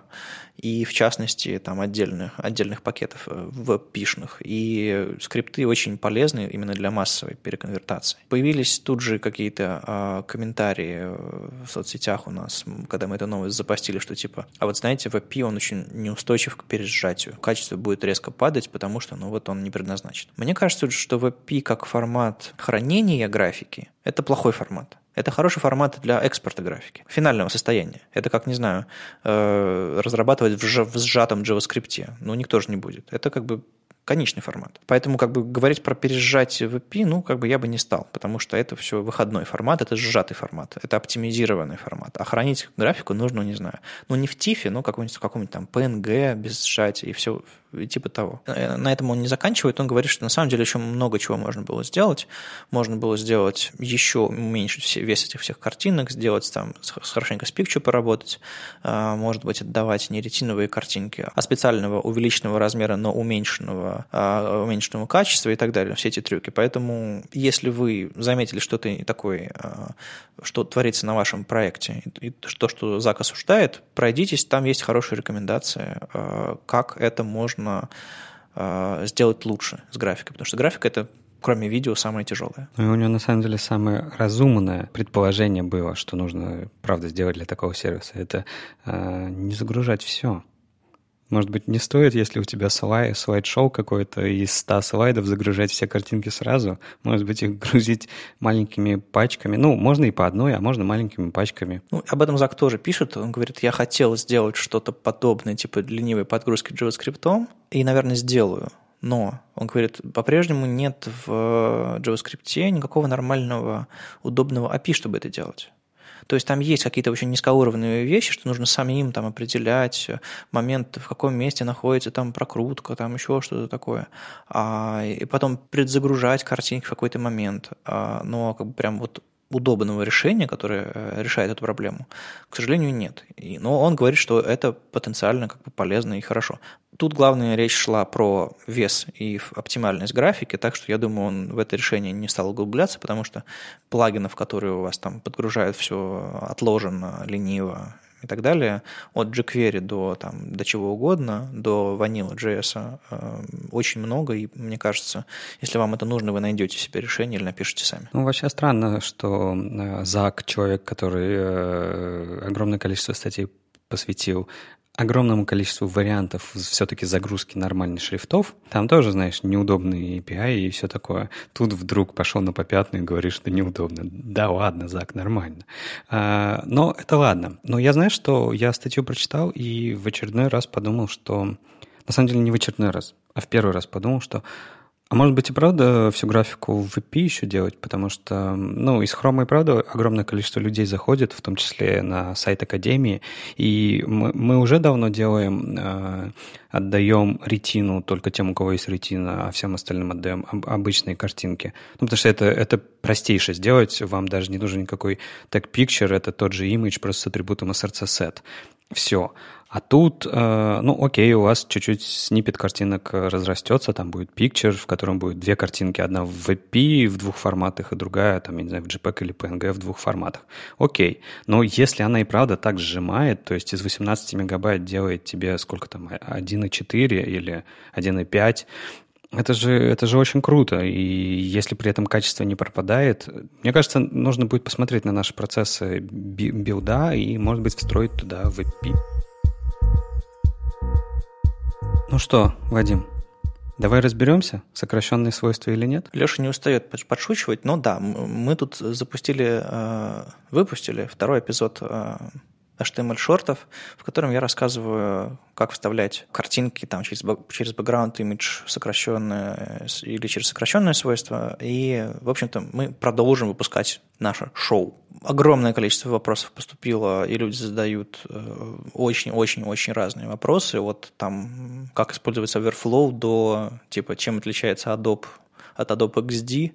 и в частности там отдельных, отдельных пакетов WebP-шных. И скрипты очень полезны именно для массовой переконвертации. Появились тут же какие-то э, комментарии в соцсетях у нас, когда мы эту новость запостили, что типа, а вот знаете, WebP, он очень неустойчив к пересжатию. Качество будет резко падать, потому что ну, вот он не предназначен. Мне кажется, что WebP как формат хранения графики – это плохой формат. Это хороший формат для экспорта графики, финального состояния. Это как, не знаю, э, разрабатывать в сжатом JavaScript. Ну, никто же не будет. Это как бы конечный формат. Поэтому как бы говорить про пересжатие VP, ну, как бы я бы не стал, потому что это все выходной формат, это сжатый формат, это оптимизированный формат. А хранить графику нужно, не знаю, ну, не в TIFF, но каком-нибудь, каком-нибудь там PNG без сжатия и все, типа того. Э, на этом он не заканчивает, он говорит, что на самом деле еще много чего можно было сделать. Можно было сделать еще уменьшить все, вес этих всех картинок, сделать там, хорошенько с пикчу поработать, а, может быть, отдавать не ретиновые картинки, а специального увеличенного размера, но уменьшенного, а, уменьшенного качества и так далее, все эти трюки. Поэтому, если вы заметили что-то такое, а, что творится на вашем проекте, и то, что Зак осуждает, пройдитесь, там есть хорошие рекомендации, как это можно сделать лучше с графикой, потому что графика это кроме видео, самое тяжелое. Ну и у него, на самом деле, самое разумное предположение было, что нужно, правда, сделать для такого сервиса. Это э, не загружать все. Может быть, не стоит, если у тебя слайд, слайд-шоу какое-то из 100 слайдов, загружать все картинки сразу. Может быть, их грузить маленькими пачками. Ну, можно и по одной, а можно маленькими пачками. Ну, об этом Зак тоже пишет. Он говорит, я хотел сделать что-то подобное, типа ленивой подгрузки JavaScript, и, наверное, сделаю. Но, он говорит, по-прежнему нет в JavaScript никакого нормального, удобного API, чтобы это делать. То есть там есть какие-то очень низкоуровневые вещи, что нужно самим там определять момент, в каком месте находится там прокрутка, там еще что-то такое. А, и потом предзагружать картинки в какой-то момент. А, но как бы прям вот удобного решения, которое э, решает эту проблему, к сожалению, нет. И, но он говорит, что это потенциально как бы полезно и хорошо. Тут главная речь шла про вес и оптимальность графики, так что я думаю, он в это решение не стал углубляться, потому что плагинов, которые у вас там подгружают все отложено, лениво и так далее, от jQuery до, там, до чего угодно, до Vanilla.js э, очень много, и мне кажется, если вам это нужно, вы найдете себе решение или напишите сами. Ну, вообще странно, что э, Зак, человек, который э, огромное количество статей посвятил огромному количеству вариантов все-таки загрузки нормальных шрифтов. Там тоже, знаешь, неудобные API и все такое. Тут вдруг пошел на попятную и говоришь, что неудобно. Да ладно, Зак, нормально. А, но это ладно. Но я знаю, что я статью прочитал и в очередной раз подумал, что... На самом деле не в очередной раз, а в первый раз подумал, что а может быть и правда всю графику в VP еще делать, потому что, ну, из Chrome и правда огромное количество людей заходит, в том числе на сайт Академии, и мы, мы уже давно делаем, э, отдаем ретину только тем, у кого есть ретина, а всем остальным отдаем обычные картинки. Ну, потому что это, это простейше сделать, вам даже не нужен никакой tag picture, это тот же image, просто с атрибутом src set. Все. А тут, э, ну, окей, у вас чуть-чуть снипет картинок разрастется, там будет picture, в котором будет две картинки, одна в WebP в двух форматах, и другая, там, я не знаю, в JPEG или PNG в двух форматах. Окей. Но если она и правда так сжимает, то есть из 18 мегабайт делает тебе сколько там, 1,4 или 1,5, это же, это же очень круто. И если при этом качество не пропадает, мне кажется, нужно будет посмотреть на наши процессы билда и, может быть, встроить туда WebP. Ну что, Вадим, Давай разберемся, сокращенные свойства или нет? Леша не устает подшучивать, но да, мы тут запустили, э, выпустили второй эпизод э, HTML-шортов, в котором я рассказываю, как вставлять картинки там, через, через background image сокращенное или через сокращенное свойство. И, в общем-то, мы продолжим выпускать наше шоу. Огромное количество вопросов поступило, и люди задают очень-очень-очень э, разные вопросы. Вот там, как использовать Overflow до, типа, чем отличается Adobe от Adobe XD,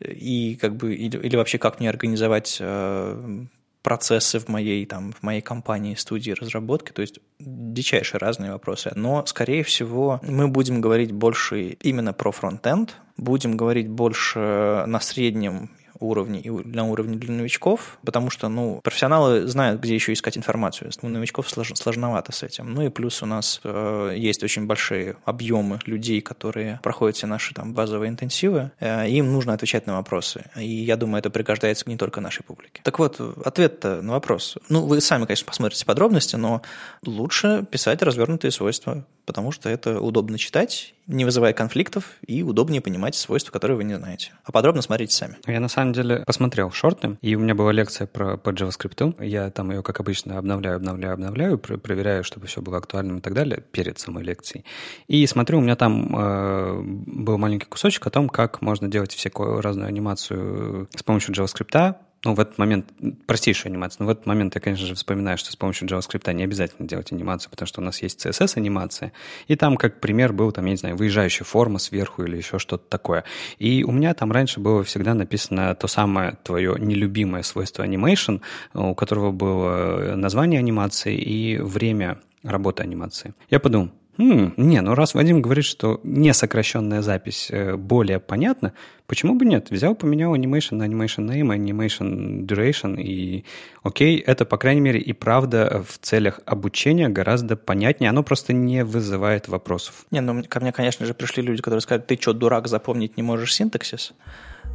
и как бы, или, или вообще как мне организовать э, процессы в моей, там, в моей компании, студии разработки, то есть дичайшие разные вопросы. Но, скорее всего, мы будем говорить больше именно про фронтенд, будем говорить больше на среднем уровне и на уровне для новичков, потому что, ну, профессионалы знают, где еще искать информацию. У новичков слож, сложновато с этим. Ну и плюс у нас э, есть очень большие объемы людей, которые проходят все наши там базовые интенсивы, э, им нужно отвечать на вопросы. И я думаю, это пригождается не только нашей публике. Так вот, ответ на вопрос. Ну, вы сами, конечно, посмотрите подробности, но лучше писать развернутые свойства, потому что это удобно читать, не вызывая конфликтов, и удобнее понимать свойства, которые вы не знаете. А подробно смотрите сами. Я на самом деле посмотрел шорты, и у меня была лекция про по JavaScript. Я там ее, как обычно, обновляю, обновляю, обновляю, проверяю, чтобы все было актуальным и так далее перед самой лекцией. И смотрю, у меня там э, был маленький кусочек о том, как можно делать всякую разную анимацию с помощью JavaScript, ну, в этот момент, простейшую анимацию, но в этот момент я, конечно же, вспоминаю, что с помощью JavaScript не обязательно делать анимацию, потому что у нас есть CSS-анимация, и там, как пример, был, там, я не знаю, выезжающая форма сверху или еще что-то такое. И у меня там раньше было всегда написано то самое твое нелюбимое свойство animation, у которого было название анимации и время работы анимации. Я подумал, Хм, не, ну раз Вадим говорит, что несокращенная запись э, более понятна, почему бы нет? Взял, поменял animation на animation name, animation duration, и окей, это, по крайней мере, и правда в целях обучения гораздо понятнее, оно просто не вызывает вопросов. Не, ну ко мне, конечно же, пришли люди, которые сказали, ты что, дурак, запомнить не можешь синтаксис?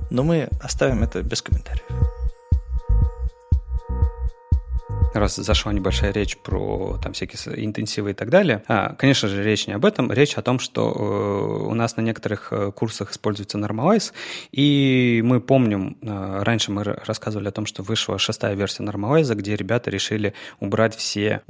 Но мы оставим это без комментариев раз зашла небольшая речь про там всякие интенсивы и так далее. А, конечно же, речь не об этом, речь о том, что э, у нас на некоторых э, курсах используется Normalize, и мы помним, э, раньше мы рассказывали о том, что вышла шестая версия Normalize, где ребята решили убрать все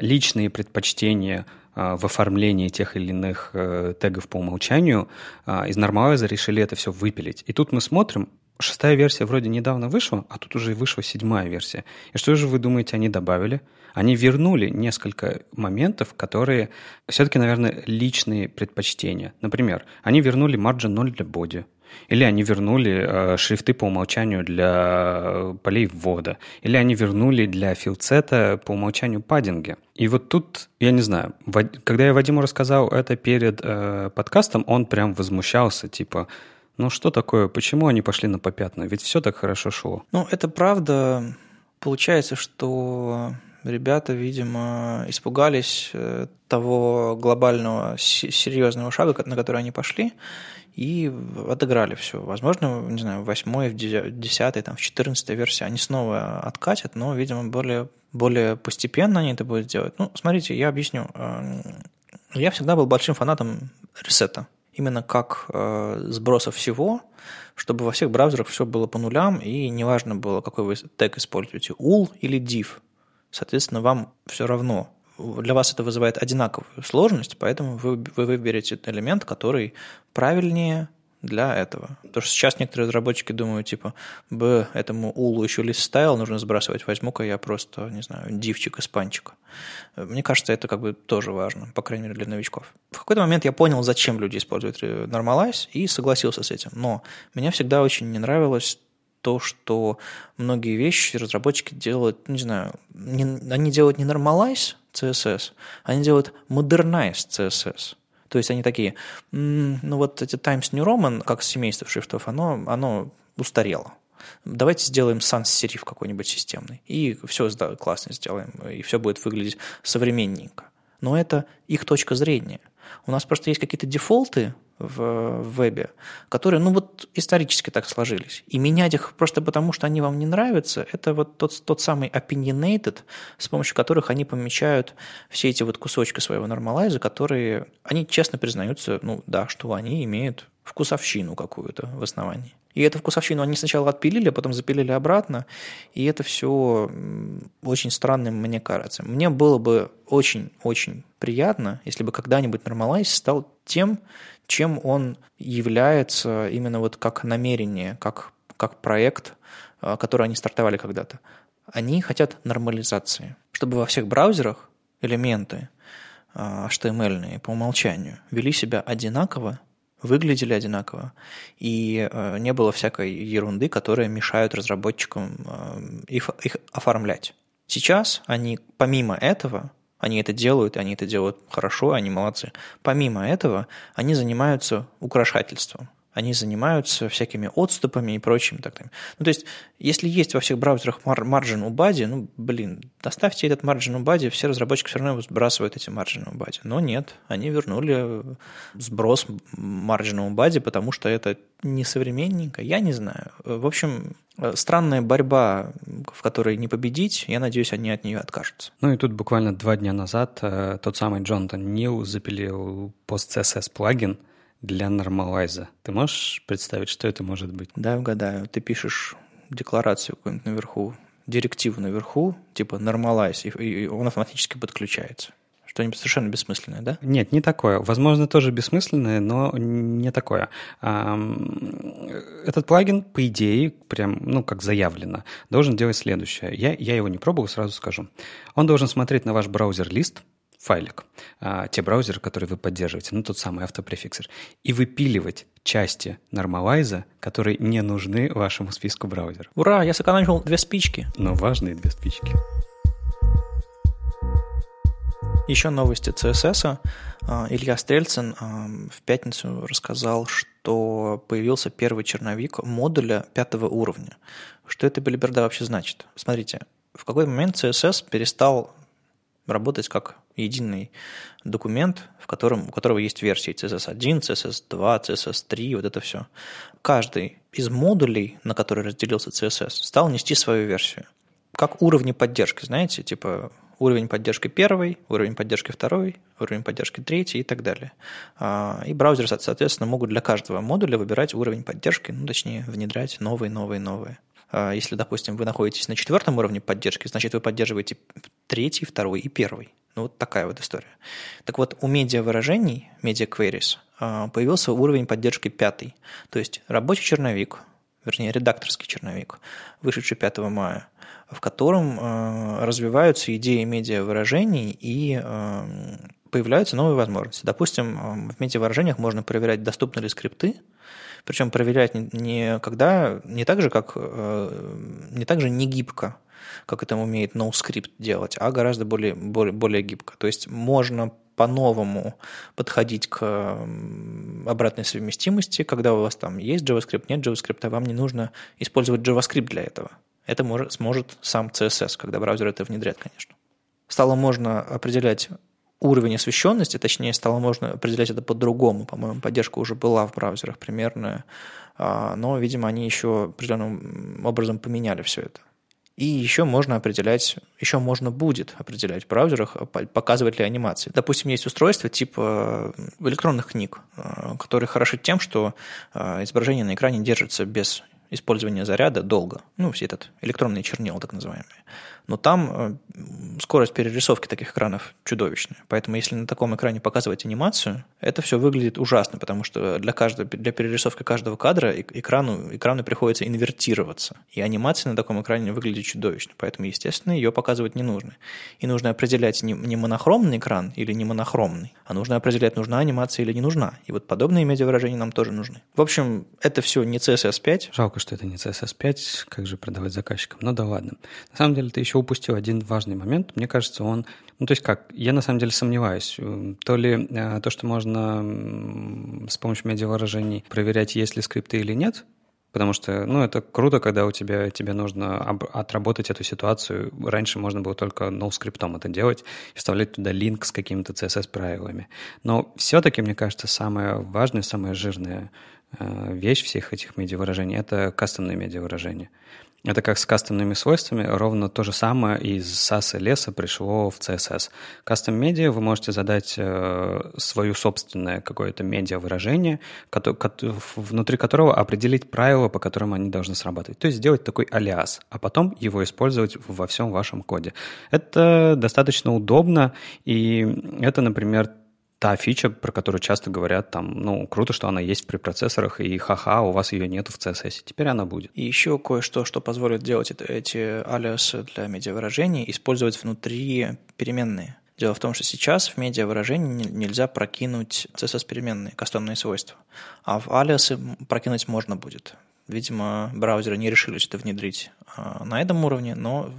личные предпочтения в оформлении тех или иных тегов по умолчанию, э, из Normalize решили это все выпилить. И тут мы смотрим, шестая версия вроде недавно вышла, а тут уже вышла седьмая версия. И что же вы думаете, они добавили? Они вернули несколько моментов, которые все-таки, наверное, личные предпочтения. Например, они вернули margin 0 для боди. Или они вернули э, шрифты по умолчанию для полей ввода. Или они вернули для филцета по умолчанию паддинги. И вот тут, я не знаю, когда я Вадиму рассказал это перед э, подкастом, он прям возмущался, типа, ну что такое, почему они пошли на попятную? Ведь все так хорошо шло. Ну, это правда. Получается, что ребята, видимо, испугались э, того глобального серьезного шага, на который они пошли, и отыграли все. Возможно, не знаю, в восьмой, в десятой, там, в четырнадцатой версии они снова откатят, но, видимо, более, более постепенно они это будут делать. Ну, смотрите, я объясню. Эм, я всегда был большим фанатом ресета именно как э, сброса всего, чтобы во всех браузерах все было по нулям, и неважно было, какой вы тег используете, ul или div. Соответственно, вам все равно. Для вас это вызывает одинаковую сложность, поэтому вы, вы выберете элемент, который правильнее для этого. Потому что сейчас некоторые разработчики думают, типа, б, этому улу еще лист стайл нужно сбрасывать, возьму-ка я просто, не знаю, дивчик из. Мне кажется, это как бы тоже важно, по крайней мере, для новичков. В какой-то момент я понял, зачем люди используют Normalize, и согласился с этим. Но меня всегда очень не нравилось то, что многие вещи разработчики делают, не знаю, не, они делают не Normalize CSS, они делают Modernize CSS. То есть они такие, ну вот эти Times New Roman, как семейство шрифтов, оно, оно устарело. Давайте сделаем sans-serif какой-нибудь системный. И все классно сделаем, и все будет выглядеть современненько. Но это их точка зрения. У нас просто есть какие-то дефолты в вебе, которые, ну вот исторически так сложились. И менять их просто потому, что они вам не нравятся, это вот тот, тот самый opinionated, с помощью которых они помечают все эти вот кусочки своего нормалайза, которые, они честно признаются, ну да, что они имеют вкусовщину какую-то в основании. И эту вкусовщину они сначала отпилили, а потом запилили обратно, и это все очень странным, мне кажется. Мне было бы очень-очень приятно, если бы когда-нибудь Normalize стал тем, чем он является именно вот как намерение, как, как проект, а, который они стартовали когда-то. Они хотят нормализации, чтобы во всех браузерах элементы HTML а, по умолчанию вели себя одинаково выглядели одинаково, и э, не было всякой ерунды, которая мешает разработчикам э, их, их оформлять. Сейчас они, помимо этого, они это делают, они это делают хорошо, они молодцы. Помимо этого, они занимаются украшательством они занимаются всякими отступами и прочим. Так, так. Ну, то есть, если есть во всех браузерах margin у бади, ну, блин, доставьте этот margin бади, все разработчики все равно сбрасывают эти margin бади. Но нет, они вернули сброс margin бади, потому что это несовременненько, я не знаю. В общем, странная борьба, в которой не победить, я надеюсь, они от нее откажутся. Ну и тут буквально два дня назад э, тот самый Джонатан Нил запилил пост-CSS плагин, для нормалайза. Ты можешь представить, что это может быть? Да, угадаю. Ты пишешь декларацию какую-нибудь наверху, директиву наверху, типа нормалайз, и, он автоматически подключается. Что-нибудь совершенно бессмысленное, да? Нет, не такое. Возможно, тоже бессмысленное, но не такое. Этот плагин, по идее, прям, ну, как заявлено, должен делать следующее. Я, я его не пробовал, сразу скажу. Он должен смотреть на ваш браузер-лист, файлик, а, те браузеры, которые вы поддерживаете, ну, тот самый автопрефиксер, и выпиливать части нормалайза, которые не нужны вашему списку браузеров. Ура, я сэкономил две спички. Но важные две спички. Еще новости CSS. А, Илья Стрельцин а, в пятницу рассказал, что появился первый черновик модуля пятого уровня. Что это белиберда вообще значит? Смотрите, в какой момент CSS перестал работать как единый документ, в котором, у которого есть версии CSS1, CSS2, CSS3, вот это все. Каждый из модулей, на который разделился CSS, стал нести свою версию. Как уровни поддержки, знаете, типа уровень поддержки первый, уровень поддержки второй, уровень поддержки третий и так далее. А, и браузеры, соответственно, могут для каждого модуля выбирать уровень поддержки, ну, точнее, внедрять новые, новые, новые. А, если, допустим, вы находитесь на четвертом уровне поддержки, значит, вы поддерживаете третий, второй и первый. Ну, вот такая вот история. Так вот, у медиа-выражений, media-queries, а, появился уровень поддержки пятый. То есть рабочий черновик, вернее, редакторский черновик, вышедший 5 мая, в котором а, развиваются идеи медиа-выражений и появляются новые возможности. Допустим, в медиа-выражениях можно проверять, доступны ли скрипты, причем проверять не когда, не так же, как, э, не так же не гибко, как это умеет NoScript делать, а гораздо более, более, более гибко. То есть можно по-новому подходить к обратной совместимости, когда у вас там есть JavaScript, нет JavaScript, а вам не нужно использовать JavaScript для этого. Это может, сможет сам CSS, когда браузер это внедряет, конечно. Стало можно определять уровень освещенности, точнее, стало можно определять это по-другому. По-моему, поддержка уже была в браузерах примерная, а, но, видимо, они еще определенным образом поменяли все это. И еще можно определять, еще можно будет определять в браузерах, показывать ли анимации. Допустим, есть устройства типа электронных книг, а, которые хороши тем, что изображение на экране держится без использования заряда долго. Ну, все этот электронные чернила, так называемые но там э, скорость перерисовки таких экранов чудовищная. Поэтому если на таком экране показывать анимацию, это все выглядит ужасно, потому что для, каждого, для перерисовки каждого кадра экрану, экрану приходится инвертироваться. И анимация на таком экране выглядит чудовищно. Поэтому, естественно, ее показывать не нужно. И нужно определять не, не монохромный экран или не монохромный, а нужно определять, нужна анимация или не нужна. И вот подобные медиавыражения нам тоже нужны. В общем, это все не CSS 5. Жалко, что это не CSS 5, как же продавать заказчикам. Ну да ладно. На самом деле, ты еще упустил один важный момент. Мне кажется, он... Ну, то есть как? Я на самом деле сомневаюсь. То ли э, то, что можно с помощью медиавыражений проверять, есть ли скрипты или нет, потому что, ну, это круто, когда у тебя, тебе нужно отработать эту ситуацию. Раньше можно было только no-скриптом это делать и вставлять туда линк с какими-то CSS-правилами. Но все-таки, мне кажется, самое важное, самая жирная э, вещь всех этих медиавыражений — это кастомные медиавыражения. Это как с кастомными свойствами, ровно то же самое из SAS и леса пришло в CSS. Кастом медиа вы можете задать э, свое собственное какое-то медиа выражение, внутри которого определить правила, по которым они должны срабатывать. То есть сделать такой алиас, а потом его использовать во всем вашем коде. Это достаточно удобно, и это, например, та фича, про которую часто говорят, там, ну, круто, что она есть в препроцессорах, и ха-ха, у вас ее нету в CSS. Теперь она будет. И еще кое-что, что позволит делать это, эти алиасы для медиавыражений, использовать внутри переменные. Дело в том, что сейчас в медиавыражении нельзя прокинуть CSS-переменные, кастомные свойства, а в алиасы прокинуть можно будет. Видимо, браузеры не решились это внедрить а, на этом уровне, но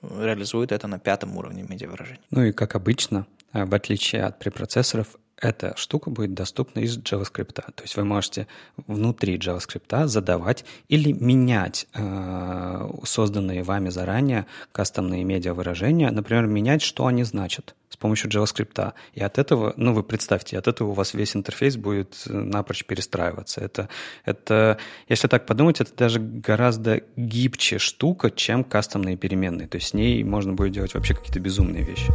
реализуют это на пятом уровне медиавыражения. Ну и как обычно, в отличие от препроцессоров, эта штука будет доступна из JavaScript. То есть вы можете внутри JavaScript задавать или менять э, созданные вами заранее кастомные медиа-выражения, например, менять, что они значат с помощью JavaScript. И от этого, ну вы представьте, от этого у вас весь интерфейс будет напрочь перестраиваться. Это, это, если так подумать, это даже гораздо гибче штука, чем кастомные переменные. То есть с ней можно будет делать вообще какие-то безумные вещи.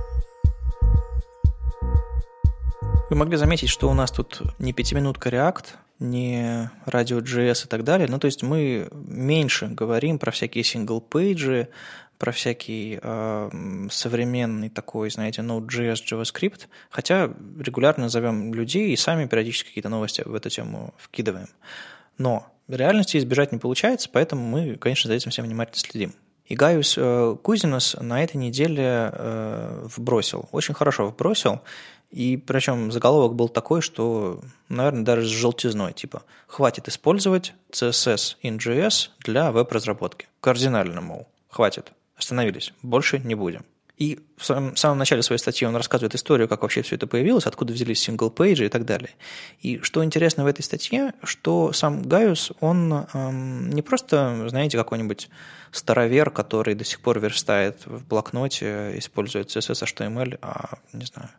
Вы могли заметить, что у нас тут не пятиминутка React, не радио.js и так далее. Ну, то есть мы меньше говорим про всякие single page и, про всякий э, современный такой, знаете, Node.js, JavaScript, хотя регулярно зовем людей и сами периодически какие-то новости в эту тему вкидываем. Но реальности избежать не получается, поэтому мы, конечно, за этим всем внимательно следим. И Гaius э, Кузинус на этой неделе э, вбросил, очень хорошо вбросил, и причем заголовок был такой, что, наверное, даже с желтизной, типа, хватит использовать CSS in JS для веб-разработки. Кардинально, мол, хватит, остановились, больше не будем. И в самом, в самом начале своей статьи он рассказывает историю, как вообще все это появилось, откуда взялись single page и и так далее. И что интересно в этой статье, что сам Gajus, он эм, не просто, знаете, какой-нибудь старовер, который до сих пор верстает в блокноте, использует CSS, HTML, а, не знаю,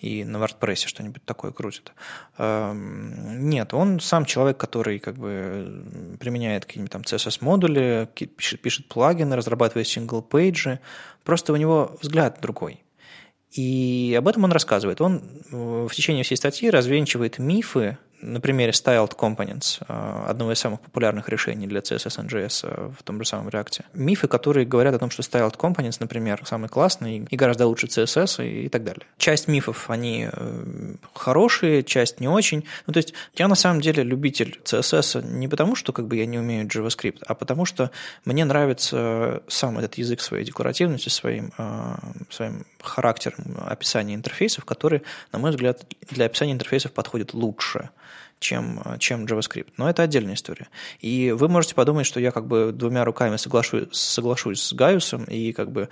и на WordPress что-нибудь такое крутит. Эм, нет, он сам человек, который как бы применяет какие-нибудь там CSS-модули, пишет, пишет плагины, разрабатывает single page и, просто у него взгляд другой. И об этом он рассказывает. Он э, в течение всей статьи развенчивает мифы на примере Styled Components, э, одного из самых популярных решений для CSS NGS э, в том же самом React. Мифы, которые говорят о том, что Styled Components, например, самый классный и гораздо лучше CSS и, так далее. Часть мифов, они э, хорошие, часть не очень. Ну, то есть я на самом деле любитель CSS не потому, что как бы я не умею JavaScript, а потому что мне нравится сам этот язык своей декоративностью, своим, своим характером описания интерфейсов, который, на мой взгляд, для описания интерфейсов подходит лучше чем, чем JavaScript. Но это отдельная история. И вы можете подумать, что я как бы двумя руками соглашусь, соглашусь с Гaiusом и как бы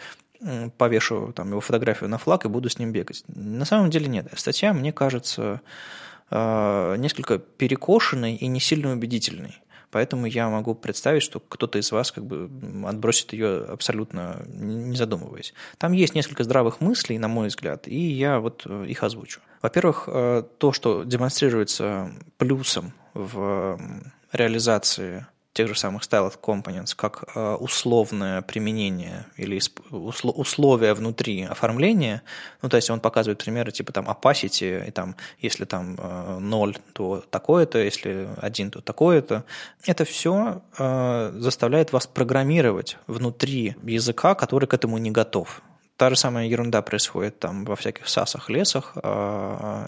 повешу там, его фотографию на флаг и буду с ним бегать. На самом деле нет. Статья, мне кажется, э, несколько перекошенной и не сильно убедительной. Поэтому я могу представить, что кто-то из вас как бы отбросит ее абсолютно не задумываясь. Там есть несколько здравых мыслей, на мой взгляд, и я вот э, их озвучу. Во-первых, э, то, что демонстрируется плюсом в реализации тех же самых styled components, как э, условное применение или условия внутри оформления. Ну, то есть он показывает примеры типа там opacity, и там, если там 0, э, то такое-то, если 1, то такое-то. Это все э, заставляет вас программировать внутри языка, который к этому не готов. Та же самая ерунда происходит там во всяких сасах, лесах,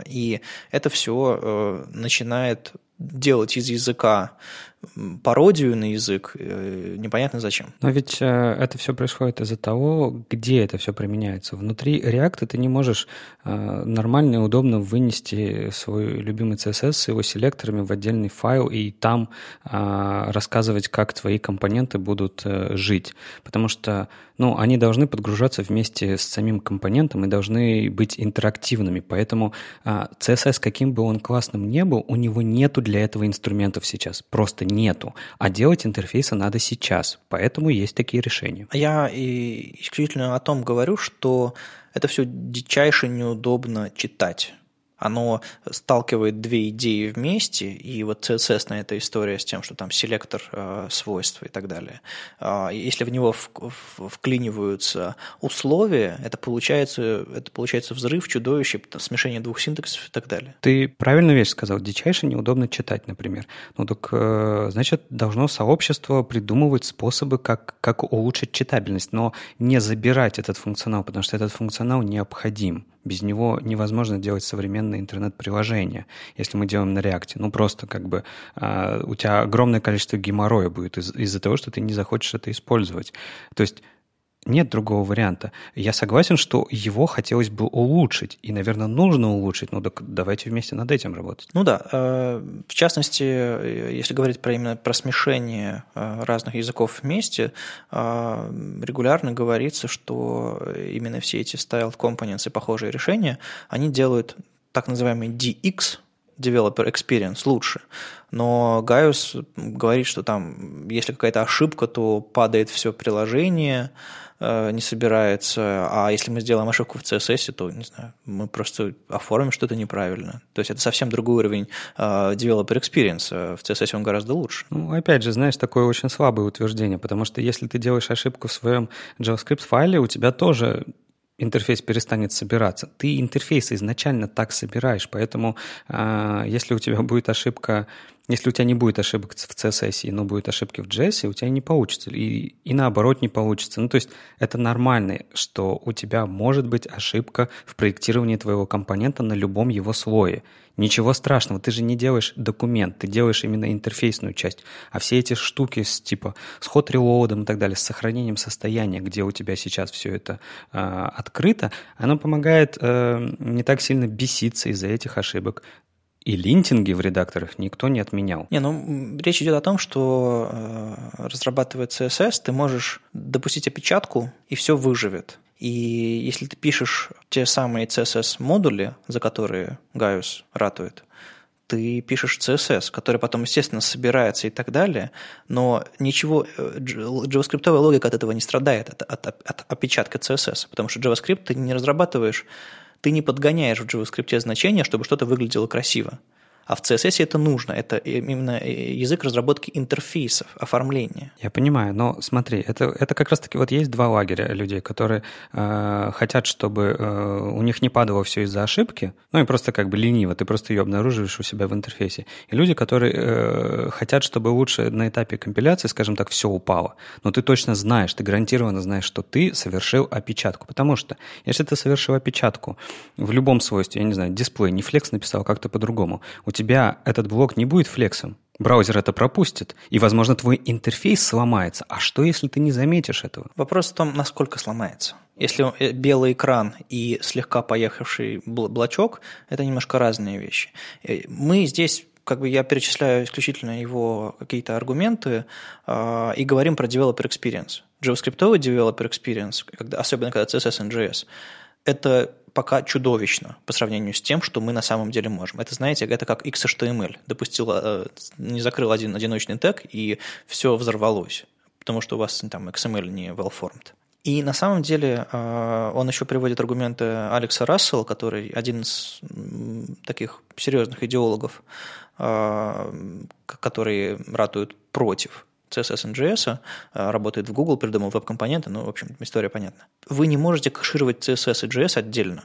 и это все начинает делать из языка пародию на язык, э, непонятно зачем. Но ведь э, это все происходит из-за того, где это все применяется. Внутри React ты не можешь э, нормально и удобно вынести свой любимый CSS с его селекторами в отдельный файл и там рассказывать, как твои компоненты будут жить. Потому что ну, они должны подгружаться вместе с самим компонентом и должны быть интерактивными. Поэтому CSS, каким бы он классным не был, у него нету для этого инструментов сейчас. Просто нету. А делать интерфейсы надо сейчас. Поэтому есть такие решения. Я и исключительно о том говорю, что это все дичайше неудобно читать оно сталкивает две идеи вместе, и вот CSS на эта история с тем, что там селектор э, свойств и так далее. Э, если в него вклиниваются условия, это получается, это получается взрыв, чудовище, смешение двух синтаксов и так далее. Ты правильную вещь сказал. Дичайше неудобно читать, например. Ну так, э, значит, должно сообщество придумывать способы, как, как улучшить читабельность, но не забирать этот функционал, потому что этот функционал необходим. Без него невозможно делать современные интернет-приложения, если мы делаем на React. Ну, просто как бы э, у тебя огромное количество геморроя будет из- из-за того, что ты не захочешь это использовать. То есть нет другого варианта. Я согласен, что его хотелось бы улучшить, и, наверное, нужно улучшить, ну так давайте вместе над этим работать. Ну да, э, в частности, если говорить про именно про смешение э, разных языков вместе, э, регулярно говорится, что именно все эти styled components и похожие решения, они делают так называемый DX, Developer Experience лучше. Но Гaius говорит, что там, если какая-то ошибка, то падает все приложение, Э, не собирается, а если мы сделаем ошибку в CSS, то, не знаю, мы просто оформим что-то неправильно. То есть это совсем другой уровень uh, developer experience. Э, в CSS он гораздо лучше. Ну, опять же, знаешь, такое очень слабое утверждение, потому что если ты делаешь ошибку в своем JavaScript-файле, у тебя тоже интерфейс перестанет собираться. Ты интерфейс изначально так собираешь, поэтому э, если у тебя будет ошибка, если у тебя не будет ошибок в CSS, но будет ошибки в JS, у тебя не получится. И, и наоборот не получится. Ну, то есть это нормально, что у тебя может быть ошибка в проектировании твоего компонента на любом его слое. Ничего страшного, ты же не делаешь документ, ты делаешь именно интерфейсную часть. А все эти штуки с типа с ход релоудом и так далее, с сохранением состояния, где у тебя сейчас все это э, открыто, оно помогает э, не так сильно беситься из-за этих ошибок. И линтинги в редакторах никто не отменял. Не, ну речь идет о том, что э, разрабатывая CSS, ты можешь допустить опечатку, и все выживет. И если ты пишешь те самые CSS-модули, за которые Gaius ратует, ты пишешь CSS, который потом, естественно, собирается и так далее, но ничего, э, JavaScript логика от этого не страдает, от, от, от опечатка CSS, потому что JavaScript ты не разрабатываешь, ты не подгоняешь в JavaScript значения, чтобы что-то выглядело красиво. А в CSS это нужно. Это именно э, язык разработки интерфейсов, оформления. Я понимаю, но смотри, это, это как раз-таки вот есть два лагеря людей, которые э, хотят, чтобы э, у них не падало все из-за ошибки, ну и просто как бы лениво, ты просто ее обнаруживаешь у себя в интерфейсе. И люди, которые э, хотят, чтобы лучше на этапе компиляции, скажем так, все упало. Но ты точно знаешь, ты гарантированно знаешь, что ты совершил опечатку. Потому что если ты совершил опечатку в любом свойстве, я не знаю, дисплей, не флекс написал, как-то по-другому, у тебя тебя этот блок не будет флексом. Браузер это пропустит, и, возможно, твой интерфейс сломается. А что, если ты не заметишь этого? Вопрос в том, насколько сломается. Если э, белый экран и слегка поехавший блочок, это немножко разные вещи. Э, мы здесь как бы я перечисляю исключительно его какие-то аргументы э, и говорим про developer experience. JavaScript developer experience, когда, особенно когда CSS и JS, это пока чудовищно по сравнению с тем, что мы на самом деле можем. Это, знаете, это как XHTML. Допустил, э, не закрыл один одиночный тег, и все взорвалось, потому что у вас там XML не well-formed. И на самом деле э, он еще приводит аргументы Алекса Рассела, который один из таких серьезных идеологов, э, которые ратуют против CSS NGS, а, работает в Google, придумал веб-компоненты, ну, в общем, история понятна. Вы не можете кэшировать CSS и JS отдельно,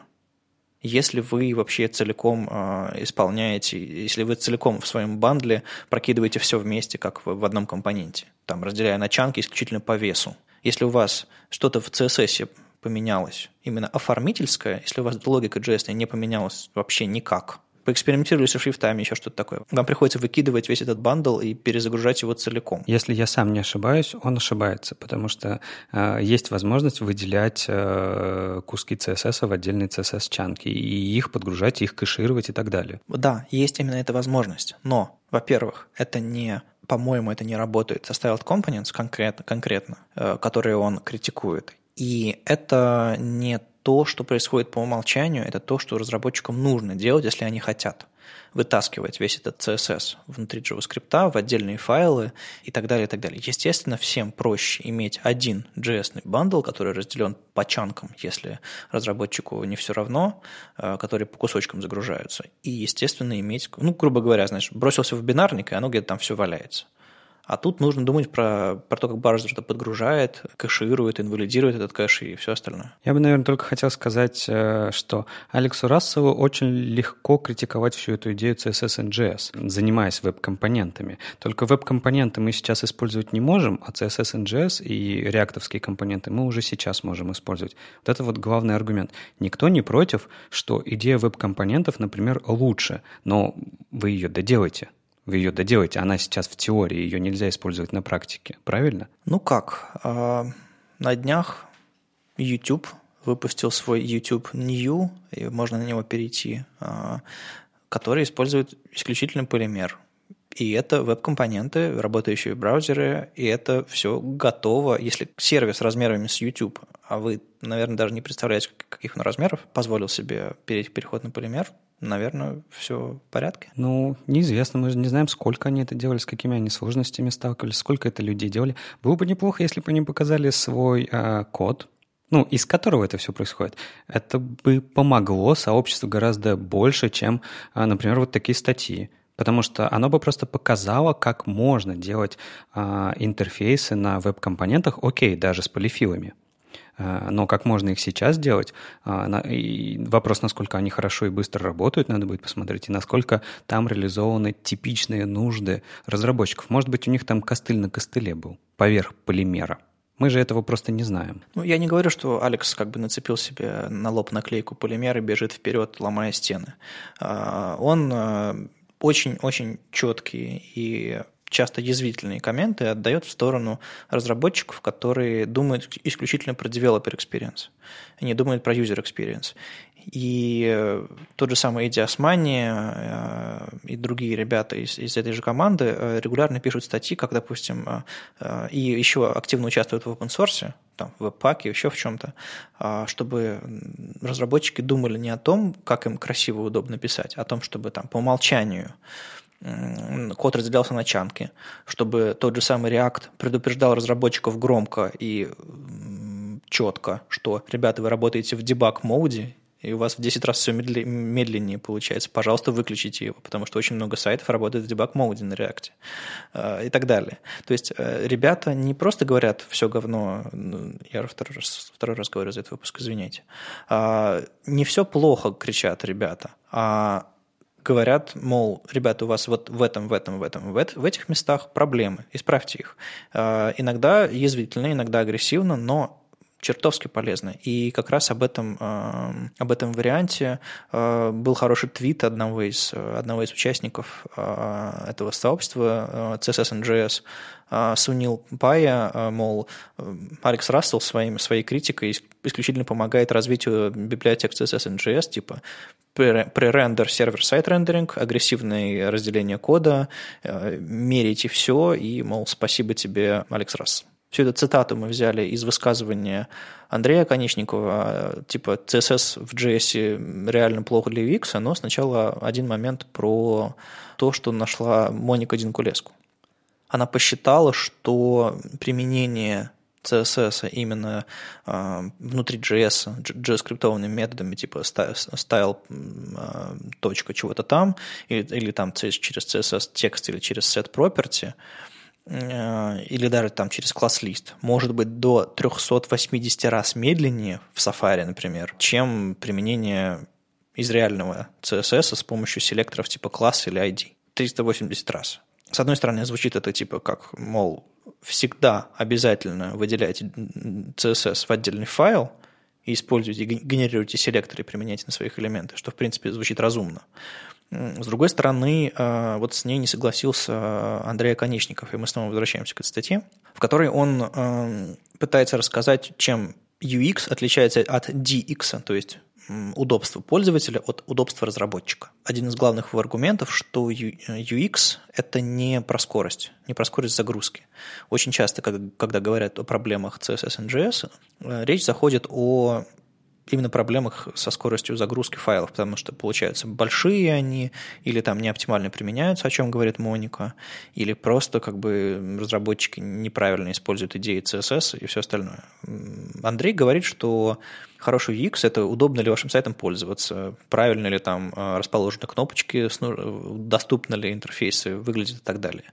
если вы вообще целиком э, исполняете, если вы целиком в своем бандле прокидываете все вместе, как в, в одном компоненте, там, разделяя на чанки исключительно по весу. Если у вас что-то в CSS поменялось, именно оформительское, если у вас логика JS не поменялась вообще никак, поэкспериментировали со шрифтами, еще что-то такое. Вам приходится выкидывать весь этот бандл и перезагружать его целиком. Если я сам не ошибаюсь, он ошибается, потому что э, есть возможность выделять э, куски CSS в отдельные CSS-чанки и их подгружать, их кэшировать и так далее. Да, есть именно эта возможность. Но, во-первых, это не по-моему, это не работает со Styled Components конкретно, конкретно, э, которые он критикует. И это не то, что происходит по умолчанию, это то, что разработчикам нужно делать, если они хотят вытаскивать весь этот CSS внутри JavaScript в отдельные файлы и так далее, и так далее. Естественно, всем проще иметь один JS bundle, который разделен по chunk ам, если разработчику не все равно, э, которые по кусочкам загружаются. И, естественно, иметь, ну, грубо говоря, знаешь, бросился в бинарник, и оно где-то там все валяется. А тут нужно думать про, про то, как браузер это подгружает, кэширует, инвалидирует этот кэш и все остальное. Я бы, наверное, только хотел сказать, э, что Алексу Расселу очень легко критиковать всю эту идею CSS NGS, занимаясь веб-компонентами. Только веб-компоненты мы сейчас использовать не можем, а CSS NGS и реактовские компоненты мы уже сейчас можем использовать. Вот это вот главный аргумент. Никто не против, что идея веб-компонентов, например, лучше, но вы ее доделайте вы ее доделаете. Она сейчас в теории, ее нельзя использовать на практике, правильно? Ну как? А, на днях YouTube выпустил свой YouTube New, и можно на него перейти, а, который использует исключительно полимер. И это веб-компоненты, работающие браузеры, и это все готово. Если сервис размерами с YouTube, а вы, наверное, даже не представляете, каких он размеров, позволил себе переход на полимер, наверное, все в порядке. Ну, неизвестно, мы же не знаем, сколько они это делали, с какими они сложностями сталкивались, сколько это людей делали. Было бы неплохо, если бы они показали свой э, код, ну, из которого это все происходит. Это бы помогло сообществу гораздо больше, чем, э, например, вот такие статьи потому что оно бы просто показало, как можно делать э, интерфейсы на веб-компонентах, окей, даже с полифилами. Э, но как можно их сейчас делать? Э, и вопрос, насколько они хорошо и быстро работают, надо будет посмотреть, и насколько там реализованы типичные нужды разработчиков. Может быть, у них там костыль на костыле был, поверх полимера. Мы же этого просто не знаем. Ну, я не говорю, что Алекс как бы нацепил себе на лоб наклейку полимера и бежит вперед, ломая стены. Он очень-очень четкие и часто язвительные комменты отдает в сторону разработчиков, которые думают исключительно про developer experience, они думают про user experience. И э, тот же самый Эдди Османи э, и другие ребята из, из этой же команды э, регулярно пишут статьи, как, допустим, и еще активно участвуют в open source, там, в веб-паке, еще в чем-то, чтобы разработчики думали не о том, как им красиво и удобно писать, а о том, чтобы там по умолчанию код разделялся на чанки, чтобы тот же самый React предупреждал разработчиков громко и четко, что, ребята, вы работаете в дебаг-моде, и у вас в 10 раз все медленнее получается, пожалуйста, выключите его, потому что очень много сайтов работает в дебаг-моуде на React э, и так далее. То есть э, ребята не просто говорят «все говно», ну, я второй раз, второй раз говорю за этот выпуск, извините, а, не все плохо кричат ребята, а говорят, мол, ребята, у вас вот в этом, в этом, в этом, в, в этих местах проблемы, исправьте их. А, иногда язвительно, иногда агрессивно, но чертовски полезно. И как раз об этом, э, об этом варианте э, был хороший твит одного из, одного из участников э, этого сообщества CSS Сунил Пая, мол, Алекс Рассел своим, своей критикой исключительно помогает развитию библиотек CSS типа пререндер сервер-сайт рендеринг, агрессивное разделение кода, мерите все, и, мол, спасибо тебе, Алекс Рассел. Всю эту цитату мы взяли из высказывания Андрея Конечникова, типа CSS в JS реально плохо для UX, но сначала один момент про то, что нашла Моника Динкулеску. Она посчитала, что применение CSS именно э, внутри JS, JS-скриптованными методами, типа style э, точка чего-то там, или, или там через CSS текст или через set property – или даже там через класс-лист, может быть до 380 раз медленнее в Safari, например, чем применение из реального CSS с помощью селекторов типа класс или ID. 380 раз. С одной стороны, звучит это типа как, мол, всегда обязательно выделяйте CSS в отдельный файл и используйте, генерируйте селекторы и применяйте на своих элементах, что, в принципе, звучит разумно. С другой стороны, э, вот с ней не согласился э, Андрей Конечников, и мы снова возвращаемся к этой статье, в которой он э, пытается рассказать, чем UX отличается от DX, то есть удобство пользователя от удобства разработчика. Один из главных его аргументов, что UX – это не про скорость, не про скорость загрузки. Очень часто, когда говорят о проблемах CSS и JS, речь заходит о именно проблемах со скоростью загрузки файлов, потому что получаются большие они, или там не оптимально применяются, о чем говорит Моника, или просто как бы разработчики неправильно используют идеи CSS и все остальное. Андрей говорит, что хороший UX – это удобно ли вашим сайтом пользоваться, правильно ли там э, расположены кнопочки, доступны ли интерфейсы, выглядят и так далее.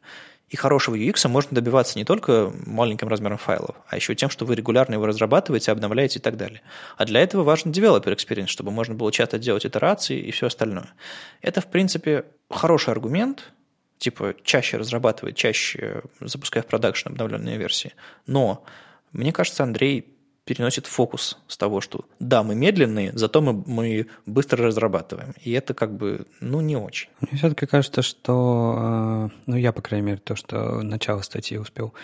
И хорошего UX можно добиваться не только маленьким размером файлов, а еще тем, что вы регулярно его разрабатываете, обновляете и так далее. А для этого важен developer experience, чтобы можно было часто делать итерации и все остальное. Это, в принципе, хороший аргумент, типа чаще разрабатывать, чаще запуская в продакшн обновленные версии. Но мне кажется, Андрей переносит фокус с того, что да, мы медленные, зато мы, мы быстро разрабатываем. И это как бы, ну, не очень. Мне все-таки кажется, что, э, ну, я, по крайней мере, то, что начало статьи успел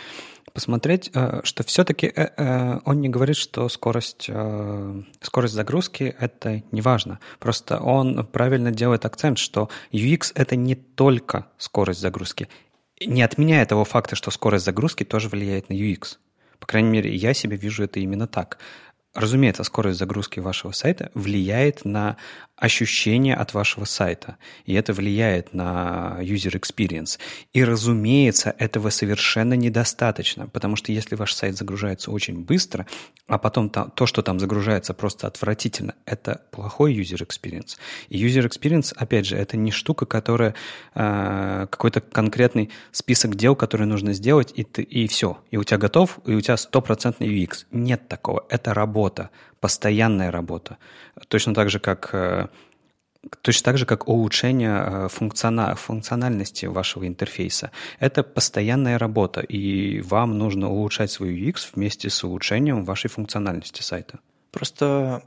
посмотреть, э, что все-таки э, он не говорит, что скорость, скорость загрузки – это не важно. Просто он правильно делает акцент, что UX – это не только скорость загрузки. Не отменяя того факта, что скорость загрузки тоже влияет на UX. По крайней мере, я себе вижу это именно так. Разумеется, скорость загрузки вашего сайта влияет на ощущение от вашего сайта, и это влияет на user experience. И, разумеется, этого совершенно недостаточно, потому что если ваш сайт загружается очень быстро, а потом там, то, что там загружается, просто отвратительно, это плохой user experience. И user experience, опять же, это не штука, которая э, какой-то конкретный список дел, которые нужно сделать, и, ты, и все. И у тебя готов, и у тебя стопроцентный UX. Нет такого. Это работа постоянная работа. Точно так же, как э, Точно так же, как улучшение э, функциона, функциональности вашего интерфейса. Это постоянная работа, и вам нужно улучшать свою UX вместе с улучшением вашей функциональности сайта. Просто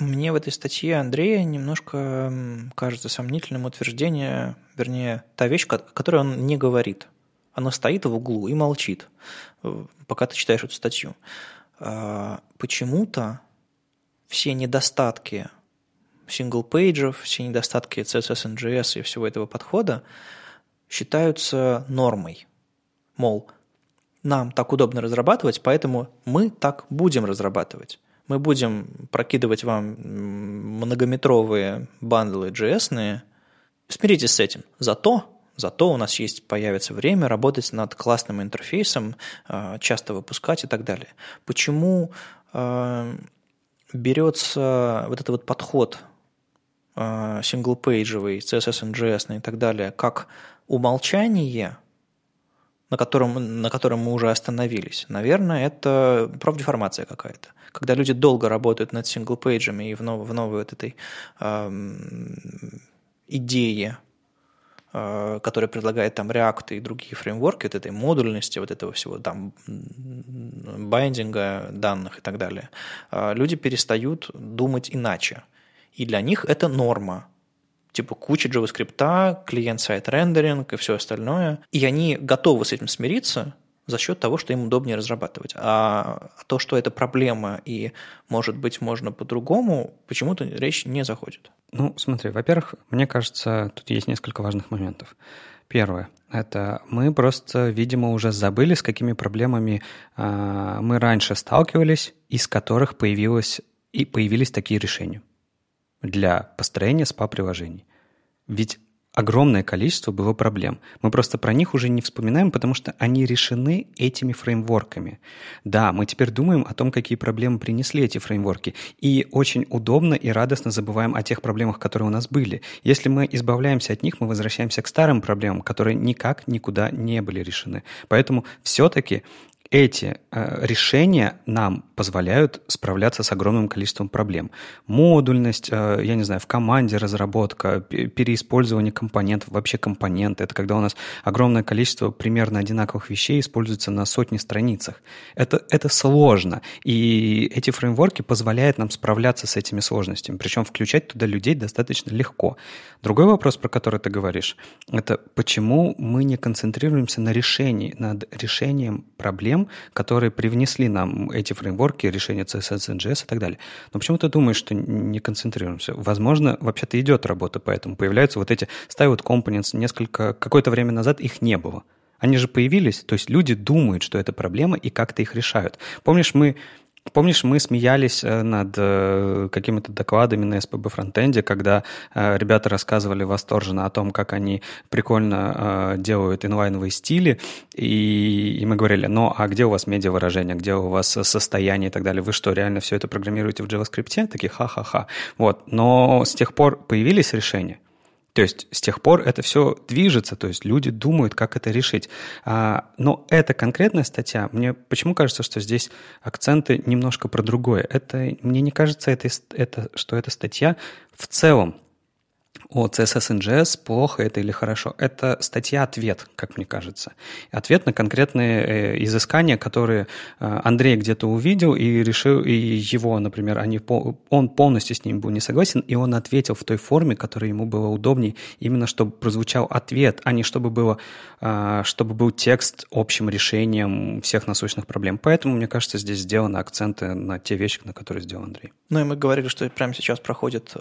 мне в этой статье Андрея немножко кажется сомнительным утверждение, вернее, та вещь, которую он не говорит. Она стоит в углу и молчит, э, пока ты читаешь эту статью. А, почему-то все недостатки single page ев, все недостатки CSS in JS и всего этого подхода считаются нормой. Мол, нам так удобно разрабатывать, поэтому мы так будем разрабатывать. Мы будем прокидывать вам многометровые бандлы JS-ные. Смиритесь с этим. Зато, зато у нас есть, появится время работать над классным интерфейсом, а, часто выпускать и так далее. Почему а, берется вот этот вот подход синглпейджевый, CSS, NGS и так далее, как умолчание, на котором, на котором мы уже остановились, наверное, это профдеформация какая-то. Когда люди долго работают над синглпейджами и в, нов, в новой вот этой эм, идее, э, которая предлагает там React и другие фреймворки, вот этой модульности, вот этого всего, там, байдинга данных и так далее, э, люди перестают думать иначе – и для них это норма. Типа куча JavaScript, клиент-сайт рендеринг и все остальное. И они готовы с этим смириться за счет того, что им удобнее разрабатывать. А то, что это проблема и, может быть, можно по-другому, почему-то речь не заходит. Ну, смотри, во-первых, мне кажется, тут есть несколько важных моментов. Первое – это мы просто, видимо, уже забыли, с какими проблемами э, мы раньше сталкивались, из которых появилось, и появились такие решения для построения спа-приложений. Ведь огромное количество было проблем. Мы просто про них уже не вспоминаем, потому что они решены этими фреймворками. Да, мы теперь думаем о том, какие проблемы принесли эти фреймворки. И очень удобно и радостно забываем о тех проблемах, которые у нас были. Если мы избавляемся от них, мы возвращаемся к старым проблемам, которые никак никуда не были решены. Поэтому все-таки эти э, решения нам позволяют справляться с огромным количеством проблем. Модульность, э, я не знаю, в команде разработка, переиспользование компонентов, вообще компоненты. Это когда у нас огромное количество примерно одинаковых вещей используется на сотни страницах. Это, это сложно. И эти фреймворки позволяют нам справляться с этими сложностями. Причем включать туда людей достаточно легко. Другой вопрос, про который ты говоришь, это почему мы не концентрируемся на решении, над решением проблем, проблем, которые привнесли нам эти фреймворки, решения CSS, NGS и так далее. Но почему ты думаешь, что не концентрируемся? Возможно, вообще-то идет работа по этому. Появляются вот эти style components. Несколько, какое-то время назад их не было. Они же появились, то есть люди думают, что это проблема и как-то их решают. Помнишь, мы Помнишь, мы смеялись э, над э, какими-то докладами на SPB фронтенде, когда э, ребята рассказывали восторженно о том, как они прикольно делают инлайновые стили, и, и мы говорили, ну а где у вас медиа-выражение, где у вас состояние и так далее? Вы что, реально все это программируете в JavaScript? Такие ха-ха-ха. Вот. Но с тех пор появились решения. То есть с тех пор это все движется, то есть люди думают, как это решить. А, но эта конкретная статья, мне почему кажется, что здесь акценты немножко про другое. Это, мне не кажется, это, это, что эта статья в целом о CSS NGS, плохо это или хорошо. Это статья-ответ, как мне кажется. Ответ на конкретные э, изыскания, которые э, Андрей где-то увидел и решил, и его, например, они, он полностью с ним был не согласен, и он ответил в той форме, которая ему было удобнее, именно чтобы прозвучал ответ, а не чтобы, было, э, чтобы был текст общим решением всех насущных проблем. Поэтому, мне кажется, здесь сделаны акценты на те вещи, на которые сделал Андрей. Ну и мы говорили, что прямо сейчас проходит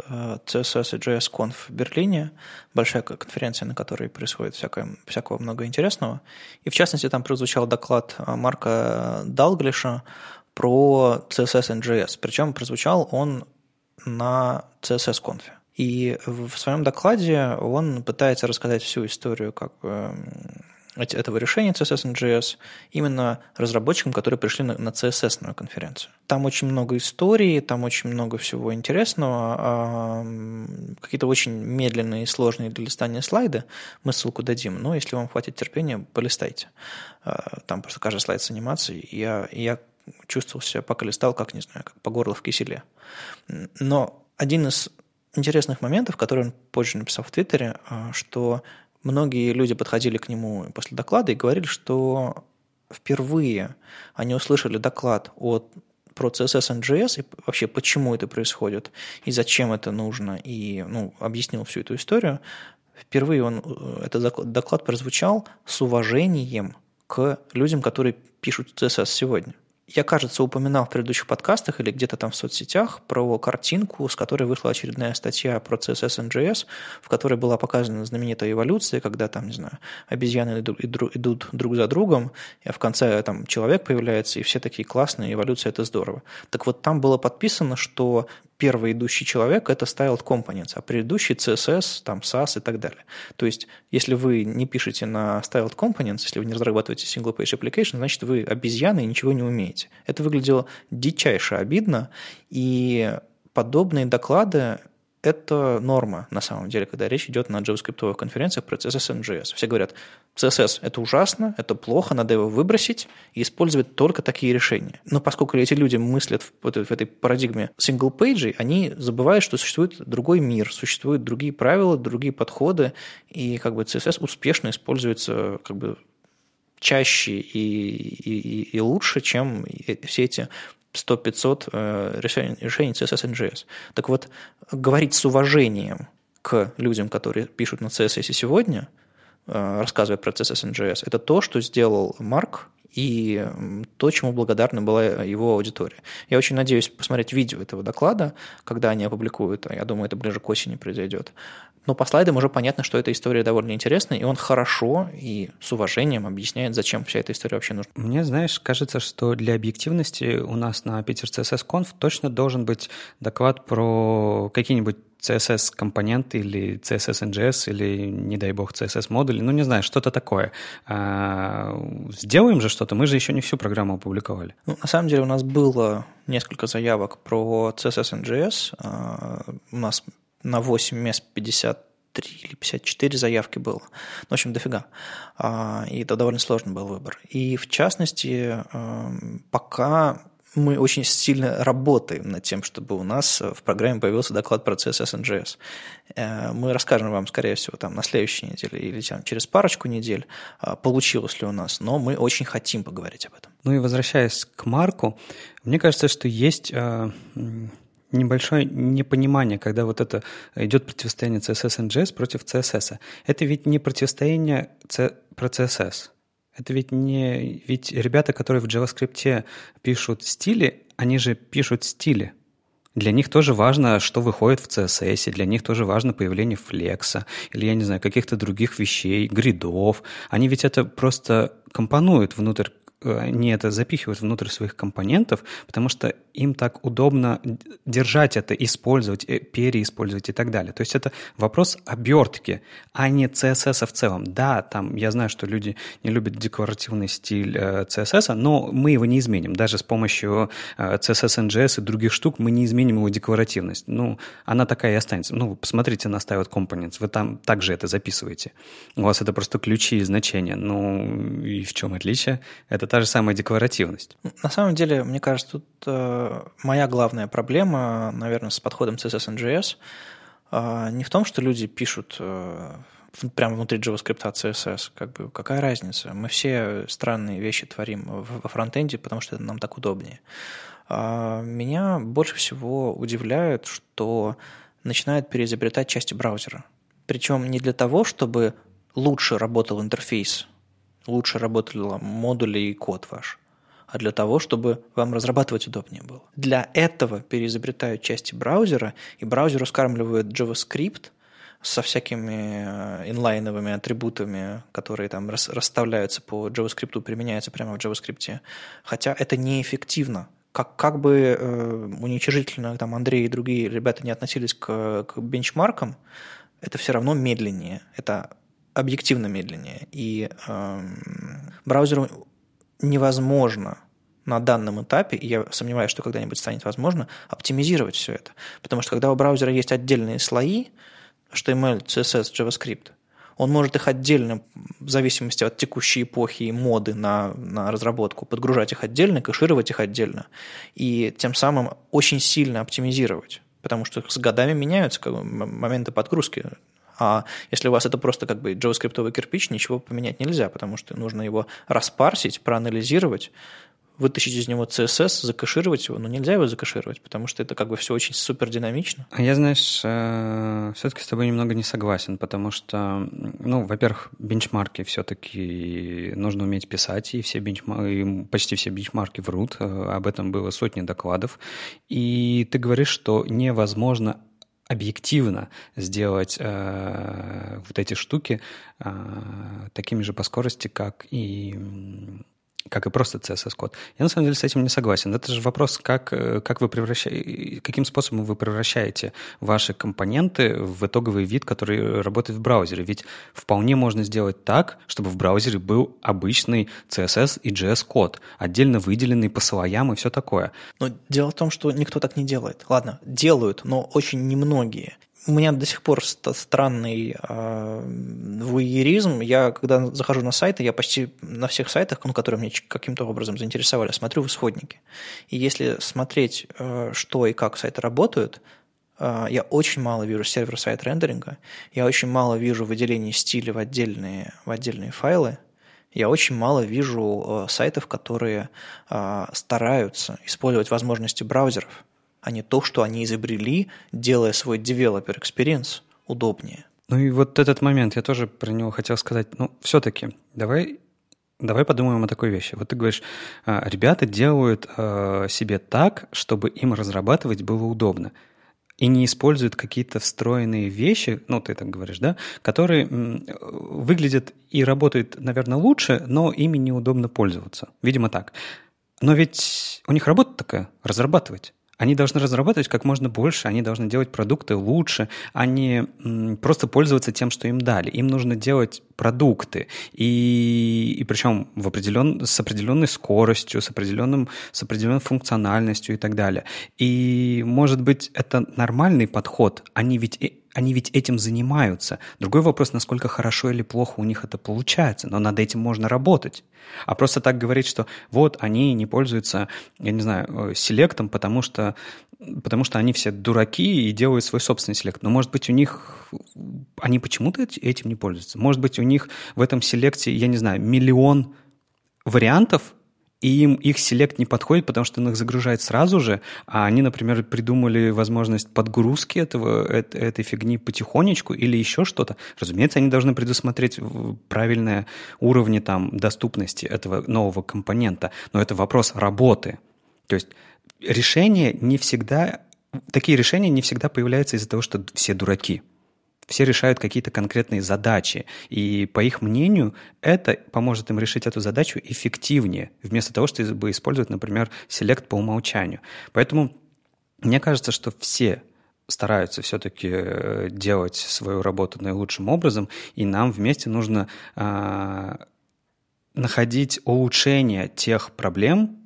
CSS и JS Conf Берлине, большая конференция, на которой происходит всякое, всякого много интересного. И в частности там прозвучал доклад а, Марка Далглиша про CSS NGS. Причем прозвучал он на CSS конфе. И в своем докладе он пытается рассказать всю историю как этого решения CSS NGS именно разработчикам, которые пришли на, на CSS конференцию. Там очень много историй, там очень много всего интересного, а, какие-то очень медленные и сложные для листания слайды. Мы ссылку дадим, но если вам хватит терпения, полистайте. А, там просто каждый слайд с анимацией. Я, я чувствовал себя, пока листал, как, не знаю, как по горло в киселе. Но один из интересных моментов, который он позже написал в Твиттере, а, что многие люди подходили к нему после доклада и говорили, что впервые они услышали доклад от про CSS NGS и вообще почему это происходит и зачем это нужно, и ну, объяснил всю эту историю. Впервые он, э, этот доклад прозвучал с уважением к людям, которые пишут CSS сегодня. Я, кажется, упоминал в предыдущих подкастах или где-то там в соцсетях про картинку, с которой вышла очередная статья про CSS NGS, в которой была показана знаменитая эволюция, когда там, не знаю, обезьяны идут, друг за другом, а в конце там человек появляется, и все такие классные, эволюция – это здорово. Так вот, там было подписано, что первый идущий человек – это styled components, а предыдущий CSS, там SAS и так далее. То есть, если вы не пишете на styled components, если вы не разрабатываете single-page application, значит, вы обезьяны и ничего не умеете. Это выглядело дичайше обидно, и подобные доклады это норма, на самом деле, когда речь идет на JavaScript конференциях про CSS NGS. Все говорят, CSS – это ужасно, это плохо, надо его выбросить и использовать только такие решения. Но поскольку эти люди мыслят в, в этой парадигме single-page, они забывают, что существует другой мир, существуют другие правила, другие подходы, и как бы CSS успешно используется как бы чаще и, и, и лучше, чем все эти 100-500 э, решений, решений CSS NGS. Так вот, говорить с уважением к людям, которые пишут на CSS сегодня, э, рассказывая про CSS NGS, это то, что сделал Марк и то, чему благодарна была его аудитория. Я очень надеюсь посмотреть видео этого доклада, когда они опубликуют, я думаю, это ближе к осени произойдет. Но по слайдам уже понятно, что эта история довольно интересная, и он хорошо и с уважением объясняет, зачем вся эта история вообще нужна. Мне, знаешь, кажется, что для объективности у нас на Питер CSS Conf точно должен быть доклад про какие-нибудь CSS-компоненты или CSS-NGS или, не дай бог, CSS-модули, ну, не знаю, что-то такое. А, сделаем же что-то, мы же еще не всю программу опубликовали. Ну, на самом деле у нас было несколько заявок про CSS-NGS. А, у нас на 8 мест 53 или 54 заявки было. Ну, в общем, дофига. А, и это довольно сложный был выбор. И в частности, пока мы очень сильно работаем над тем, чтобы у нас в программе появился доклад про CSS. Э, мы расскажем вам, скорее всего, там, на следующей неделе или там, через парочку недель, а, получилось ли у нас, но мы очень хотим поговорить об этом. Ну и возвращаясь к Марку, мне кажется, что есть небольшое непонимание, когда вот это идет противостояние CSS NGS против CSS. Это ведь не противостояние про CSS. Это ведь не... Ведь ребята, которые в JavaScript пишут стили, они же пишут стили. Для них тоже важно, что выходит в CSS, для них тоже важно появление флекса, или, я не знаю, каких-то других вещей, гридов. Они ведь это просто компонуют внутрь они это запихивают внутрь своих компонентов, потому что им так удобно держать это, использовать, э, переиспользовать и так далее. То есть это вопрос обертки, а не CSS в целом. Да, там я знаю, что люди не любят декоративный стиль CSS, э, но мы его не изменим. Даже с помощью э, CSS NGS и других штук мы не изменим его декоративность. Ну, она такая и останется. Ну, посмотрите на Styled Components, вы там также это записываете. У вас это просто ключи и значения. Ну, и в чем отличие? Это та же самая декларативность. На самом деле, мне кажется, тут э, моя главная проблема, наверное, с подходом CSS NGS а, не в том, что люди пишут э, прямо внутри JavaScript CSS. Как бы, какая разница? Мы все странные вещи творим во фронтенде, потому что это нам так удобнее. А, меня больше всего удивляет, что начинают переизобретать части браузера. Причем не для того, чтобы лучше работал интерфейс, лучше работали модули и код ваш, а для того, чтобы вам разрабатывать удобнее было. Для этого переизобретают части браузера, и браузер раскармливает JavaScript со всякими э, инлайновыми атрибутами, которые там расставляются по JavaScript, применяются прямо в JavaScript. Хотя это неэффективно. Как, как бы э, уничижительно там Андрей и другие ребята не относились к, к бенчмаркам, это все равно медленнее. Это объективно медленнее. И э, браузеру невозможно на данном этапе, и я сомневаюсь, что когда-нибудь станет возможно, оптимизировать все это. Потому что когда у браузера есть отдельные слои, HTML, CSS, JavaScript, он может их отдельно, в зависимости от текущей эпохи и моды на, на разработку, подгружать их отдельно, кэшировать их отдельно, и тем самым очень сильно оптимизировать, потому что с годами меняются как бы, моменты подгрузки. А если у вас это просто как бы JavaScript кирпич, ничего поменять нельзя, потому что нужно его распарсить, проанализировать, вытащить из него CSS, закэшировать его, но нельзя его закэшировать, потому что это как бы все очень супер динамично. А я, знаешь, э, все-таки с тобой немного не согласен, потому что, ну, во-первых, бенчмарки все-таки нужно уметь писать, и все бенчмарки, почти все бенчмарки врут, э, об этом было сотни докладов, и ты говоришь, что невозможно объективно сделать э, вот эти штуки э, такими же по скорости, как и как и просто CSS-код. Я на самом деле с этим не согласен. Это же вопрос, как, э, как вы превращаете, каким способом вы превращаете ваши компоненты в итоговый вид, который работает в браузере. Ведь вполне можно сделать так, чтобы в браузере был обычный CSS и JS-код, отдельно выделенный по слоям и все такое. Но дело в том, что никто так не делает. Ладно, делают, но очень немногие у меня до сих пор странный э, вуеризм. Я, когда захожу на сайты, я почти на всех сайтах, ну, которые меня каким-то образом заинтересовали, смотрю в исходники. И если смотреть, э, что и как сайты работают, э, я очень мало вижу сервер-сайт рендеринга, я очень мало вижу выделения стиля в отдельные, в отдельные файлы, я очень мало вижу э, сайтов, которые э, стараются использовать возможности браузеров – а не то, что они изобрели, делая свой developer experience удобнее. Ну и вот этот момент, я тоже про него хотел сказать. Ну, все-таки, давай Давай подумаем о такой вещи. Вот ты говоришь, а, ребята делают а, себе так, чтобы им разрабатывать было удобно. И не используют какие-то встроенные вещи, ну, ты так говоришь, да, которые выглядят и работают, наверное, лучше, но ими неудобно пользоваться. Видимо, так. Но ведь у них работа такая – разрабатывать. Они должны разрабатывать как можно больше, они должны делать продукты лучше, а не просто пользоваться тем, что им дали. Им нужно делать продукты, и, и причем в определен, с определенной скоростью, с, определенным, с определенной функциональностью и так далее. И, может быть, это нормальный подход. Они ведь они ведь этим занимаются. Другой вопрос, насколько хорошо или плохо у них это получается, но над этим можно работать. А просто так говорить, что вот они не пользуются, я не знаю, э, селектом, потому что, потому что они все дураки и делают свой собственный селект. Но, может быть, у них... Они почему-то этим не пользуются. Может быть, у них в этом селекте, я не знаю, миллион вариантов, и им их селект не подходит, потому что он их загружает сразу же, а они, например, придумали возможность подгрузки этого, этой фигни потихонечку или еще что-то. Разумеется, они должны предусмотреть правильные уровни там, доступности этого нового компонента, но это вопрос работы. То есть решение не всегда, такие решения не всегда появляются из-за того, что все дураки – все решают какие-то конкретные задачи. И, по их мнению, это поможет им решить эту задачу эффективнее, вместо того, чтобы использовать, например, селект по умолчанию. Поэтому мне кажется, что все стараются все-таки э, делать свою работу наилучшим образом, и нам вместе нужно э, находить улучшение тех проблем,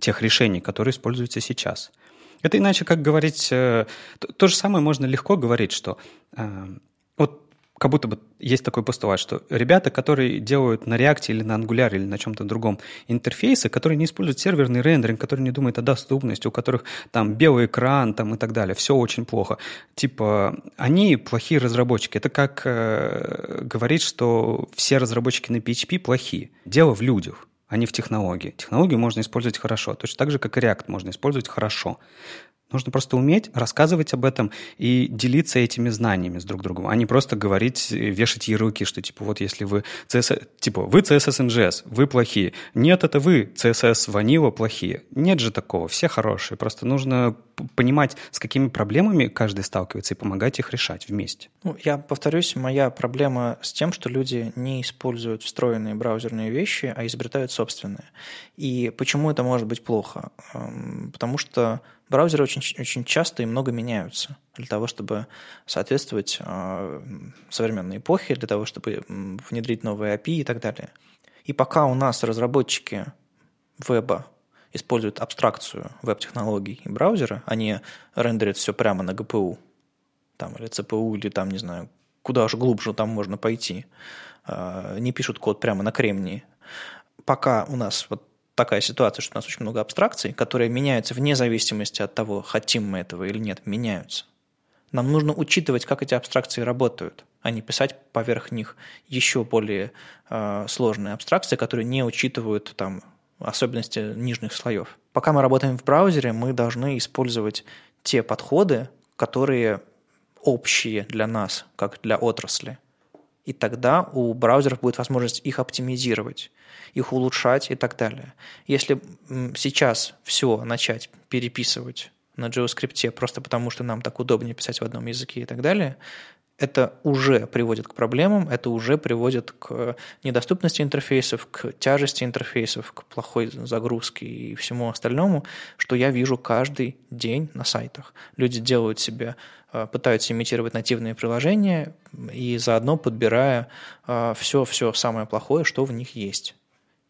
тех решений, которые используются сейчас – это иначе как говорить... Э, то, то же самое можно легко говорить, что э, вот как будто бы есть такой постулат, что ребята, которые делают на React или на Angular или на чем-то другом интерфейсы, которые не используют серверный рендеринг, которые не думают о доступности, у которых там белый экран там, и так далее, все очень плохо. Типа, они плохие разработчики. Это как э, говорить, что все разработчики на PHP плохие. Дело в людях а не в технологии. Технологию можно использовать хорошо, точно так же, как и React можно использовать хорошо. Нужно просто уметь рассказывать об этом и делиться этими знаниями с друг другом, а не просто говорить, вешать ярлыки, что типа вот если вы CSS, типа вы CSS NGS, вы плохие. Нет, это вы CSS Vanilla плохие. Нет же такого, все хорошие. Просто нужно понимать, с какими проблемами каждый сталкивается и помогать их решать вместе. Ну, я повторюсь, моя проблема с тем, что люди не используют встроенные браузерные вещи, а изобретают собственные. И почему это может быть плохо? Эм, потому что Браузеры очень, очень часто и много меняются для того, чтобы соответствовать э, современной эпохе, для того, чтобы внедрить новые API и так далее. И пока у нас разработчики веба используют абстракцию веб-технологий и браузера, они рендерят все прямо на GPU, там, или CPU, или там, не знаю, куда же глубже там можно пойти, э, не пишут код прямо на кремнии. Пока у нас вот такая ситуация, что у нас очень много абстракций, которые меняются вне зависимости от того, хотим мы этого или нет, меняются. Нам нужно учитывать, как эти абстракции работают, а не писать поверх них еще более э, сложные абстракции, которые не учитывают там, особенности нижних слоев. Пока мы работаем в браузере, мы должны использовать те подходы, которые общие для нас, как для отрасли. И тогда у браузеров будет возможность их оптимизировать их улучшать и так далее. Если сейчас все начать переписывать на JavaScript просто потому, что нам так удобнее писать в одном языке и так далее, это уже приводит к проблемам, это уже приводит к недоступности интерфейсов, к тяжести интерфейсов, к плохой загрузке и всему остальному, что я вижу каждый день на сайтах. Люди делают себе, э, пытаются имитировать нативные приложения и заодно подбирая все-все э, самое плохое, что в них есть.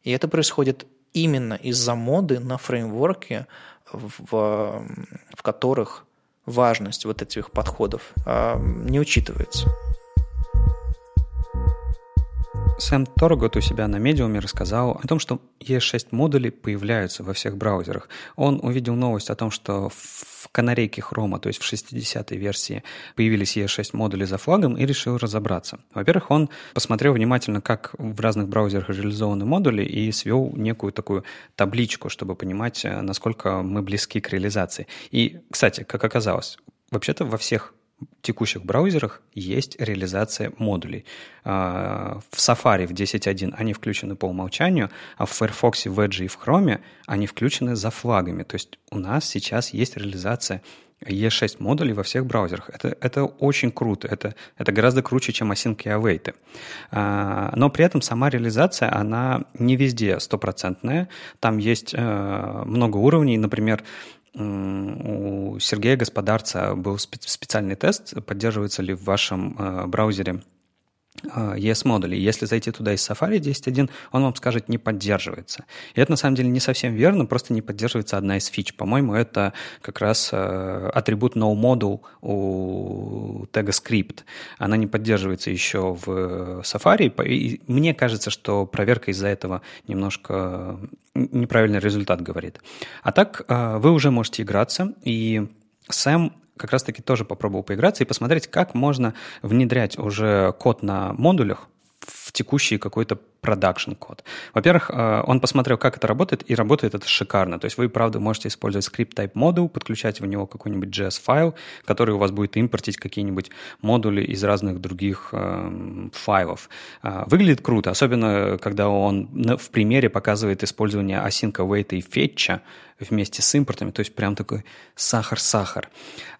И это происходит именно из-за моды на фреймворке, в, в которых важность вот этих подходов а, не учитывается. Сэм Торгот у себя на медиуме рассказал о том, что E6 модули появляются во всех браузерах. Он увидел новость о том, что канарейке Chrome, то есть в 60-й версии, появились E6 модули за флагом и решил разобраться. Во-первых, он посмотрел внимательно, как в разных браузерах реализованы модули и свел некую такую табличку, чтобы понимать, насколько мы близки к реализации. И, кстати, как оказалось, вообще-то во всех текущих браузерах есть реализация модулей. А, в Safari в 10.1 они включены по умолчанию, а в Firefox, в Edge и в Chrome они включены за флагами. То есть у нас сейчас есть реализация E6 модулей во всех браузерах. Это, это очень круто. Это, это гораздо круче, чем async и await. А, но при этом сама реализация, она не везде стопроцентная. Там есть э, много уровней. Например, у Сергея Господарца был специальный тест, поддерживается ли в вашем э, браузере ES-модули. Если зайти туда из Safari 10.1, он вам скажет «не поддерживается». И это на самом деле не совсем верно, просто не поддерживается одна из фич. По-моему, это как раз э, атрибут noModule у тега script. Она не поддерживается еще в Safari. И мне кажется, что проверка из-за этого немножко неправильный результат говорит. А так э, вы уже можете играться, и Сэм как раз-таки тоже попробовал поиграться и посмотреть, как можно внедрять уже код на модулях в текущий какой-то продакшн код. Во-первых, э, он посмотрел, как это работает, и работает это шикарно. То есть вы, правда, можете использовать скрипт type модул, подключать в него какой-нибудь JS-файл, который у вас будет импортить какие-нибудь модули из разных других э, файлов. Э, выглядит круто, особенно когда он в примере показывает использование async await и fetch вместе с импортами, то есть прям такой сахар-сахар.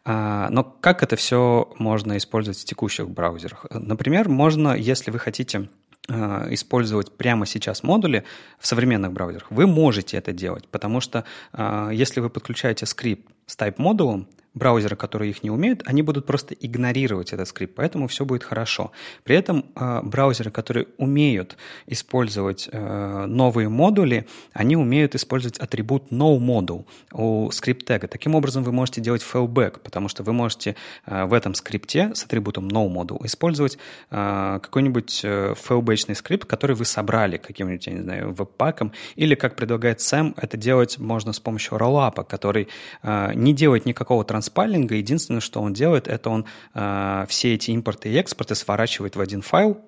Э, но как это все можно использовать в текущих браузерах? Например, можно, если вы хотите использовать прямо сейчас модули в современных браузерах, вы можете это делать, потому что э, если вы подключаете скрипт с type модулом, браузеры, которые их не умеют, они будут просто игнорировать этот скрипт, поэтому все будет хорошо. При этом э, браузеры, которые умеют использовать э, новые модули, они умеют использовать атрибут noModule у скрипт-тега. Таким образом, вы можете делать fallback, потому что вы можете э, в этом скрипте с атрибутом noModule использовать э, какой-нибудь э, fallback скрипт, который вы собрали каким-нибудь, я не знаю, веб-паком, или, как предлагает Сэм, это делать можно с помощью роллапа, который э, не делает никакого транспорта транспайлинга единственное, что он делает, это он э, все эти импорты и экспорты сворачивает в один файл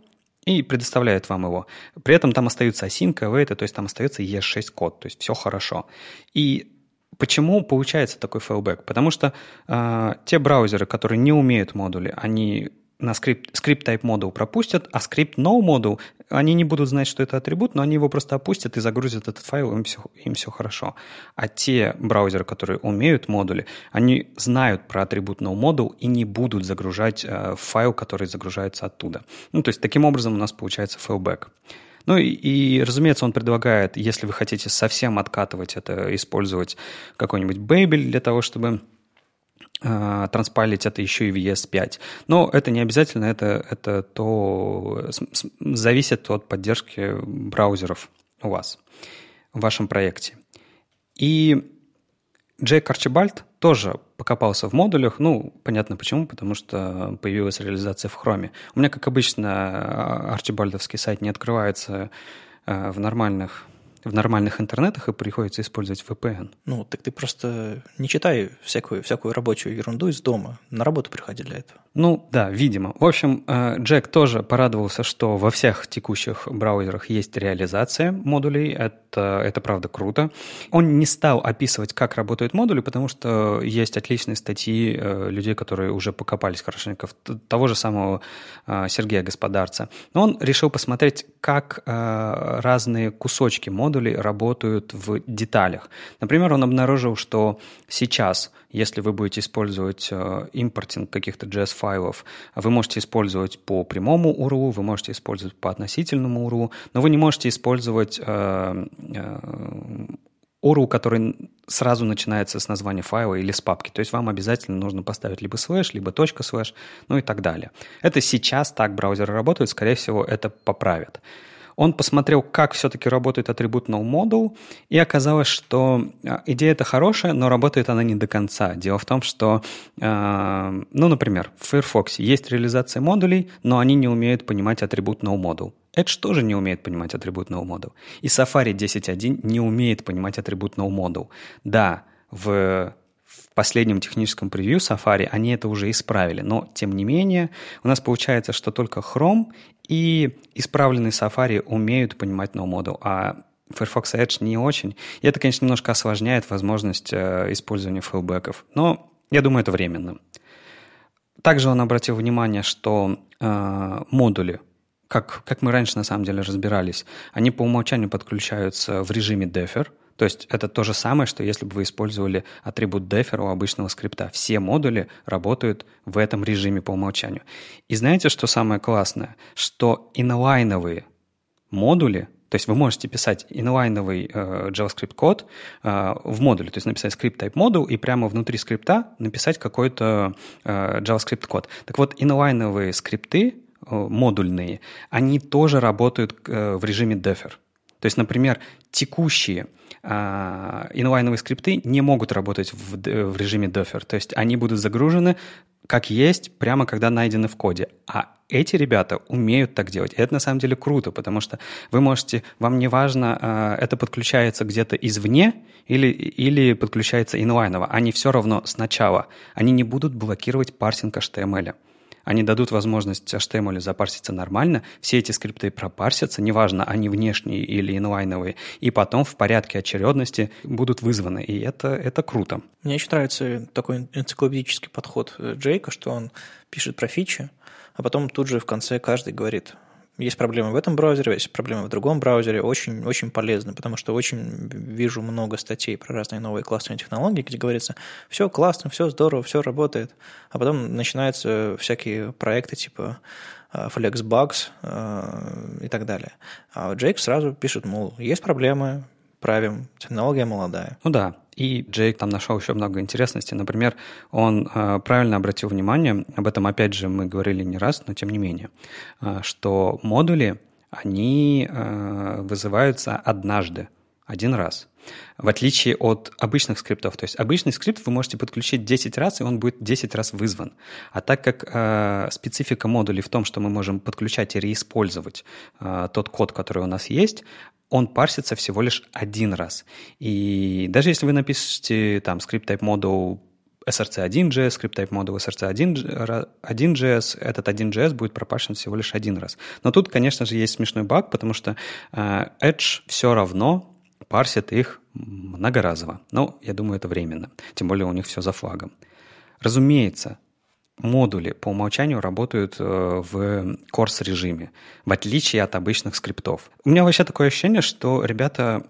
и предоставляет вам его. При этом там остаются async, await, то есть там остается ES6 код, то есть все хорошо. И Почему получается такой fallback? Потому что э, те браузеры, которые не умеют модули, они на скрипт, скрипт type module пропустят, а скрипт nomodule, они не будут знать, что это атрибут, но они его просто опустят и загрузят этот файл, им все, им все хорошо. А те браузеры, которые умеют модули, они знают про атрибут nomodule и не будут загружать э, файл, который загружается оттуда. Ну, то есть таким образом у нас получается файлбэк. Ну и, и, разумеется, он предлагает, если вы хотите совсем откатывать это, использовать какой-нибудь Babel для того, чтобы транспайлить это еще и в ES5. Но это не обязательно, это, это то зависит от поддержки браузеров у вас в вашем проекте. И Джейк Арчибальд тоже покопался в модулях. Ну, понятно почему, потому что появилась реализация в Chrome. У меня, как обычно, арчибальдовский сайт не открывается а, в нормальных в нормальных интернетах и приходится использовать VPN. Ну, так ты просто не читай всякую, всякую рабочую ерунду из дома. На работу приходи для этого. Ну, да, видимо. В общем, э, Джек тоже порадовался, что во всех текущих браузерах есть реализация модулей. Это, это правда круто. Он не стал описывать, как работают модули, потому что есть отличные статьи э, людей, которые уже покопались хорошенько, того же самого э, Сергея Господарца. Но он решил посмотреть, как разные кусочки модулей работают в деталях. Например, он обнаружил, что сейчас если вы будете использовать э, importing каких-то JS-файлов, вы можете использовать по прямому URL, вы можете использовать по относительному URL, но вы не можете использовать э, э, URL, который сразу начинается с названия файла или с папки. То есть вам обязательно нужно поставить либо слэш, либо точка слэш, ну и так далее. Это сейчас так браузеры работают, скорее всего, это поправят. Он посмотрел, как все-таки работает атрибут nullModule, и оказалось, что а, идея это хорошая, но работает она не до конца. Дело в том, что, э, ну, например, в Firefox есть реализация модулей, но они не умеют понимать атрибут nullModule. Edge тоже не умеет понимать атрибут nullModule. И Safari 10.1 не умеет понимать атрибут nullModule. Да, в в последнем техническом превью Safari они это уже исправили, но тем не менее у нас получается, что только Chrome и исправленный Safari умеют понимать NoModel, а Firefox Edge не очень. И это, конечно, немножко осложняет возможность э, использования фейлбеков. Но я думаю, это временно. Также он обратил внимание, что э, модули, как, как мы раньше на самом деле разбирались, они по умолчанию подключаются в режиме Defer – то есть это то же самое, что если бы вы использовали атрибут defer у обычного скрипта. Все модули работают в этом режиме по умолчанию. И знаете, что самое классное? Что инлайновые модули, то есть вы можете писать инлайновый э, JavaScript код э, в модуле, то есть написать script type module и прямо внутри скрипта написать какой-то э, JavaScript код. Так вот, инлайновые скрипты э, модульные, они тоже работают э, в режиме defer. То есть, например, текущие инлайновые скрипты не могут работать в, в режиме Docker. То есть они будут загружены как есть, прямо когда найдены в коде. А эти ребята умеют так делать. И это на самом деле круто, потому что вы можете, вам не важно, а, это подключается где-то извне или, или подключается инлайново. Они все равно сначала, они не будут блокировать парсинг HTML они дадут возможность HTML запарситься нормально, все эти скрипты пропарсятся, неважно, они внешние или инлайновые, и потом в порядке очередности будут вызваны, и это, это круто. Мне еще нравится такой энциклопедический подход Джейка, что он пишет про фичи, а потом тут же в конце каждый говорит, есть проблемы в этом браузере, есть проблемы в другом браузере, очень, очень полезно, потому что очень вижу много статей про разные новые классные технологии, где говорится, все классно, все здорово, все работает, а потом начинаются всякие проекты типа э, Flexbugs э, и так далее. А Джейк сразу пишет, мол, есть проблемы, правим, технология молодая. Ну да, И Джейк там нашел еще много интересностей. Например, он э, правильно обратил внимание, об этом опять же мы говорили не раз, но тем не менее, э, что модули, они э, вызываются однажды, один раз. В отличие от обычных скриптов. То есть обычный скрипт вы можете подключить 10 раз, и он будет 10 раз вызван. А так как э, специфика модулей в том, что мы можем подключать и реиспользовать э, тот код, который у нас есть, он парсится всего лишь один раз. И даже если вы напишете там скрипт type module src1.js, скрипт type module src1.js, этот 1.js будет пропащен всего лишь один раз. Но тут, конечно же, есть смешной баг, потому что э, Edge все равно парсит их многоразово. Но я думаю, это временно. Тем более у них все за флагом. Разумеется, модули по умолчанию работают э, в корс режиме, в отличие от обычных скриптов. У меня вообще такое ощущение, что ребята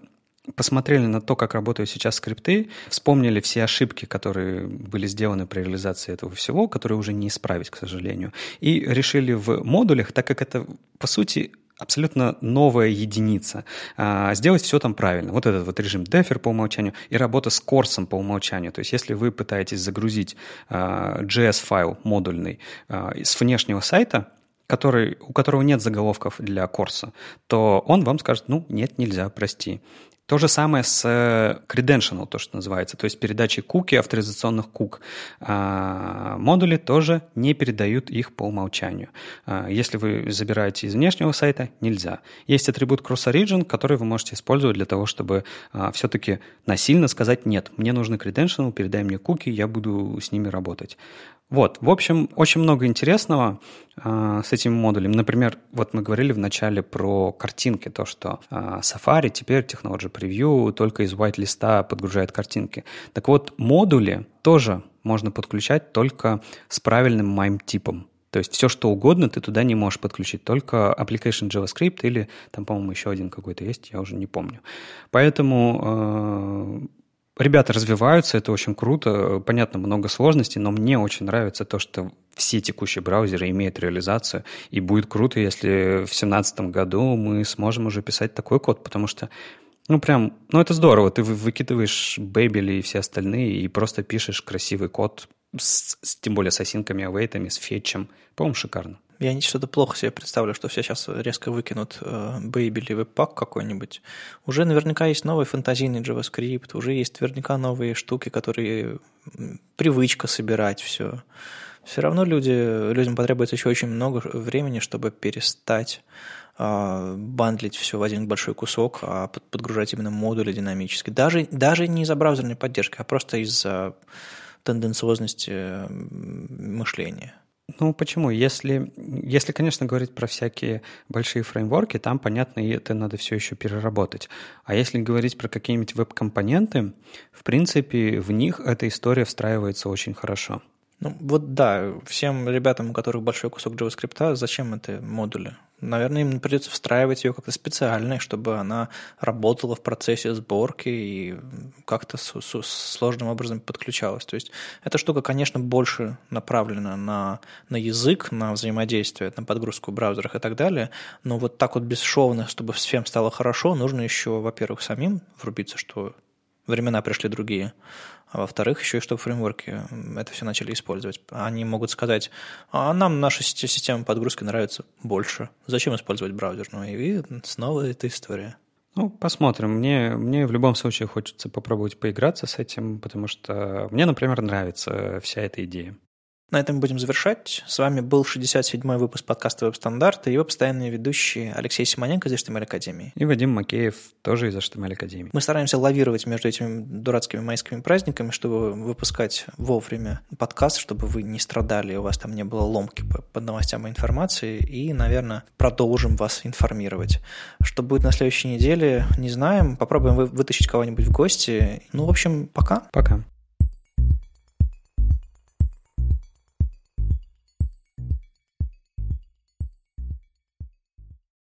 посмотрели на то, как работают сейчас скрипты, вспомнили все ошибки, которые были сделаны при реализации этого всего, которые уже не исправить, к сожалению, и решили в модулях, так как это, по сути, абсолютно новая единица. А, сделать все там правильно. Вот этот вот режим дефер по умолчанию и работа с корсом по умолчанию. То есть если вы пытаетесь загрузить а, JS-файл модульный а, с внешнего сайта, который, у которого нет заголовков для корса, то он вам скажет, ну, нет, нельзя, прости. То же самое с э, credential, то, что называется, то есть передачей куки, авторизационных кук. А, модули тоже не передают их по умолчанию. А, если вы забираете из внешнего сайта, нельзя. Есть атрибут cross-origin, который вы можете использовать для того, чтобы а, все-таки насильно сказать «нет, мне нужны credential, передай мне куки, я буду с ними работать». Вот, в общем, очень много интересного э, с этим модулем. Например, вот мы говорили в начале про картинки, то, что э, Safari теперь Technology Preview только из white листа подгружает картинки. Так вот, модули тоже можно подключать только с правильным MIME-типом. То есть все, что угодно, ты туда не можешь подключить, только application JavaScript или там, по-моему, еще один какой-то есть, я уже не помню. Поэтому э, Ребята развиваются, это очень круто. Понятно, много сложностей, но мне очень нравится то, что все текущие браузеры имеют реализацию. И будет круто, если в 2017 году мы сможем уже писать такой код, потому что ну, прям, ну, это здорово. Ты выкидываешь Babel и все остальные и просто пишешь красивый код, с, с, тем более с осинками, авейтами, с фетчем. По-моему, шикарно. Я не что-то плохо себе представлю, что все сейчас резко выкинут э, Baby или Webpack какой-нибудь. Уже наверняка есть новый фантазийный JavaScript, уже есть наверняка новые штуки, которые привычка собирать все. Все равно люди, людям потребуется еще очень много времени, чтобы перестать э, бандлить все в один большой кусок, а подгружать именно модули динамически. Даже, даже не из-за браузерной поддержки, а просто из-за тенденциозности мышления. Ну, почему? Если, если, конечно, говорить про всякие большие фреймворки, там, понятно, и это надо все еще переработать. А если говорить про какие-нибудь веб-компоненты, в принципе, в них эта история встраивается очень хорошо. Ну, вот да, всем ребятам, у которых большой кусок JavaScript, зачем это модули? Наверное, им придется встраивать ее как-то специально, чтобы она работала в процессе сборки и как-то с, с, сложным образом подключалась. То есть эта штука, конечно, больше направлена на, на язык, на взаимодействие, на подгрузку в браузерах и так далее, но вот так вот бесшовно, чтобы всем стало хорошо, нужно еще, во-первых, самим врубиться, что времена пришли другие, а во-вторых, еще и чтобы фреймворки это все начали использовать. Они могут сказать, а нам наша система подгрузки нравится больше. Зачем использовать браузерную? И снова эта история. Ну, посмотрим. Мне, мне в любом случае хочется попробовать поиграться с этим, потому что мне, например, нравится вся эта идея. На этом будем завершать. С вами был 67-й выпуск подкаста «Веб-стандарт» и его постоянные ведущие Алексей Симоненко из HTML Академии. И Вадим Макеев тоже из HTML Академии. Мы стараемся лавировать между этими дурацкими майскими праздниками, чтобы выпускать вовремя подкаст, чтобы вы не страдали, у вас там не было ломки по, по новостям и информации, и, наверное, продолжим вас информировать. Что будет на следующей неделе, не знаем. Попробуем вы, вытащить кого-нибудь в гости. Ну, в общем, пока. Пока.